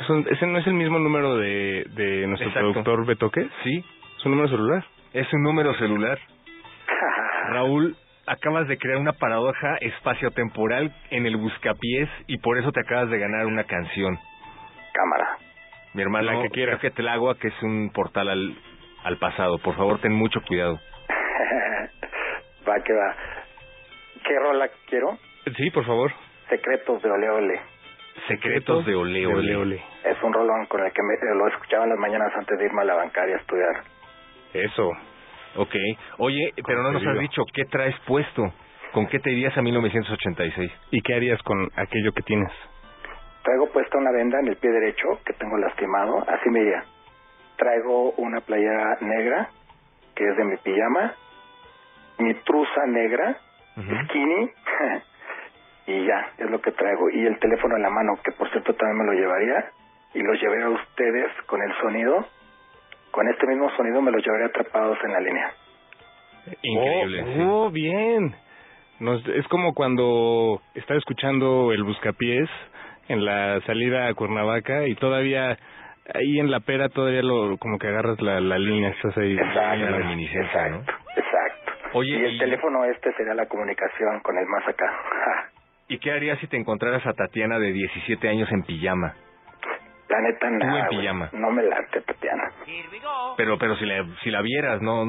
esos- ese no es el mismo número de, de nuestro Exacto. productor Betoque. Sí. Es un número celular. Es un número celular. <laughs> Raúl, acabas de crear una paradoja espaciotemporal en el buscapiés y por eso te acabas de ganar una canción. Cámara. Mi hermano, La que quieras. creo que Telagua, que es un portal al, al pasado. Por favor, ten mucho cuidado. <laughs> va que va. ¿Qué rola quiero? Sí, por favor. Secretos de Ole Ole. Secretos de Ole De Ole. Ole Ole. Es un rolón con el que me, lo escuchaba en las mañanas antes de irme a la bancaria a estudiar. Eso. Ok. Oye, pero no nos has dicho qué traes puesto. ¿Con qué te irías a 1986? ¿Y qué harías con aquello que tienes? Traigo puesta una venda en el pie derecho que tengo lastimado, así me iría. Traigo una playera negra, que es de mi pijama, mi truza negra, skinny, <laughs> y ya, es lo que traigo. Y el teléfono en la mano, que por cierto también me lo llevaría, y los llevaría a ustedes con el sonido. Con este mismo sonido me los llevaría atrapados en la línea. Increíble. Oh, sí. oh, bien. Nos, es como cuando estaba escuchando el Buscapiés en la salida a Cuernavaca y todavía ahí en la pera todavía lo como que agarras la, la línea, estás ahí. La reminiscencia, ¿no? Exacto. Oye, y el y- teléfono este sería la comunicación con el más acá. <laughs> ¿Y qué harías si te encontraras a Tatiana de 17 años en pijama? La neta, nada, en pijama. No me late, Tatiana. Pero pero si la, si la vieras, ¿no?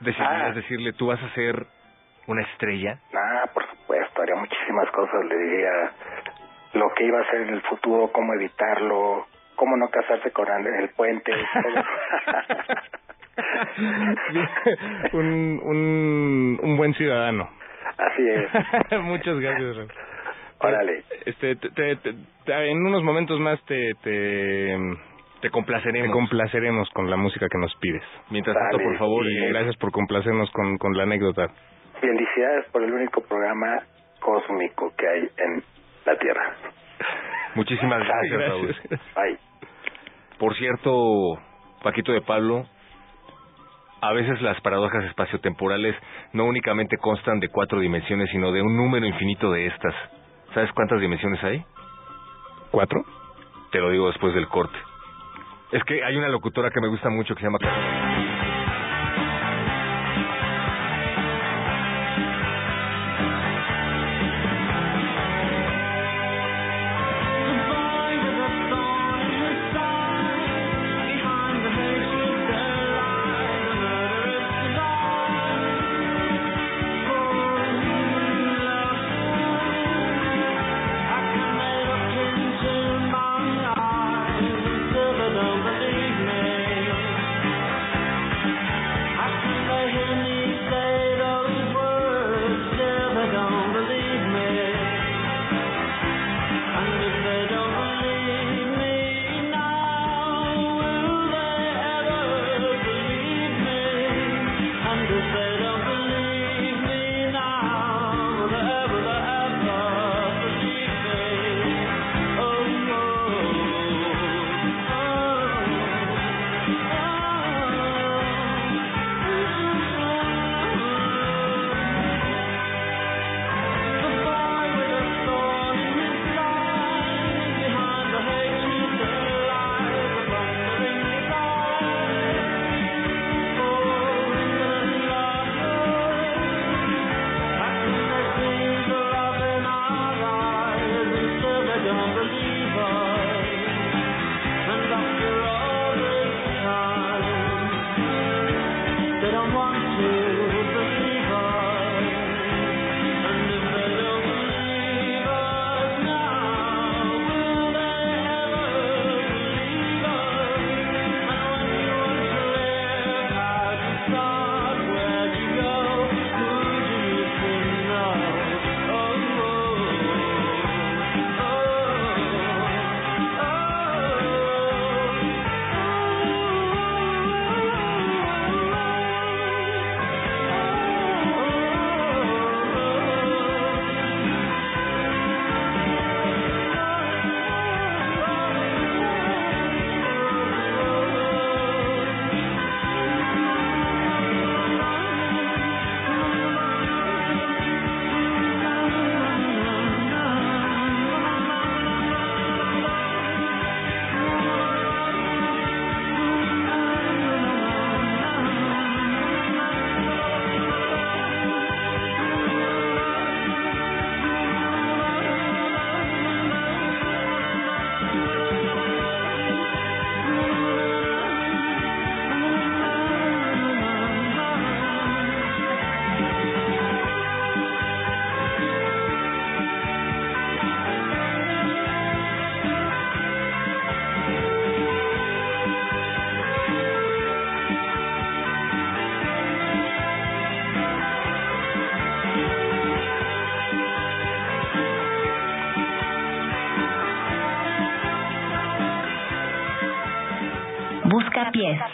Decidirías Ah. decirle, tú vas a ser una estrella. Ah, por supuesto, haría muchísimas cosas. Le diría lo que iba a hacer en el futuro, cómo evitarlo, cómo no casarse con el, el puente. <laughs> un, un, un buen ciudadano. Así es. <laughs> Muchas gracias. Órale. Este, te, te- te- en unos momentos más te, te, Te complaceremos. te complaceremos con la música que nos pides. Mientras tanto, por favor, Y eh, gracias por complacernos con, con la anécdota. Felicidades por el único programa cósmico que hay en la Tierra. muchísimas gracias, Raúl. Bye. Por cierto, Paquito de Pablo, a veces las paradojas espaciotemporales no únicamente constan de cuatro dimensiones, sino de un número infinito de estas. ¿Sabes cuántas dimensiones hay? ¿Cuatro? Te lo digo después del corte. Es que hay una locutora que me gusta mucho que se llama... pies.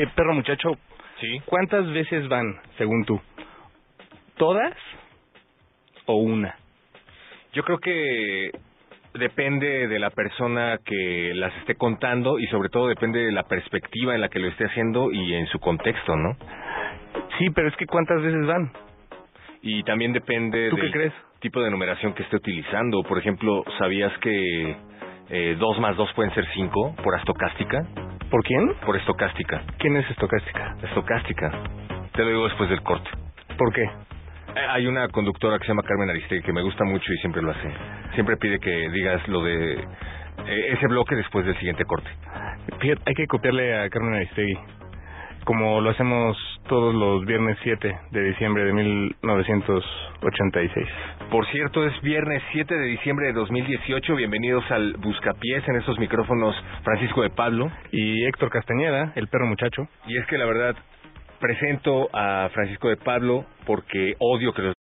Que, perro muchacho, ¿Sí? ¿cuántas veces van, según tú? ¿Todas o una? Yo creo que depende de la persona que las esté contando y sobre todo depende de la perspectiva en la que lo esté haciendo y en su contexto, ¿no? Sí, pero es que ¿cuántas veces van? Y también depende ¿Tú qué del crees? tipo de numeración que esté utilizando. Por ejemplo, ¿sabías que eh, 2 más 2 pueden ser 5 por astocástica? ¿Por quién? Por estocástica. ¿Quién es estocástica? Estocástica. Te lo digo después del corte. ¿Por qué? Eh, Hay una conductora que se llama Carmen Aristegui que me gusta mucho y siempre lo hace. Siempre pide que digas lo de eh, ese bloque después del siguiente corte. Hay que copiarle a Carmen Aristegui, como lo hacemos todos los viernes 7 de diciembre de 1986. Por cierto, es viernes 7 de diciembre de 2018. Bienvenidos al Buscapiés en esos micrófonos Francisco de Pablo. Y Héctor Castañeda, el perro muchacho. Y es que la verdad presento a Francisco de Pablo porque odio que lo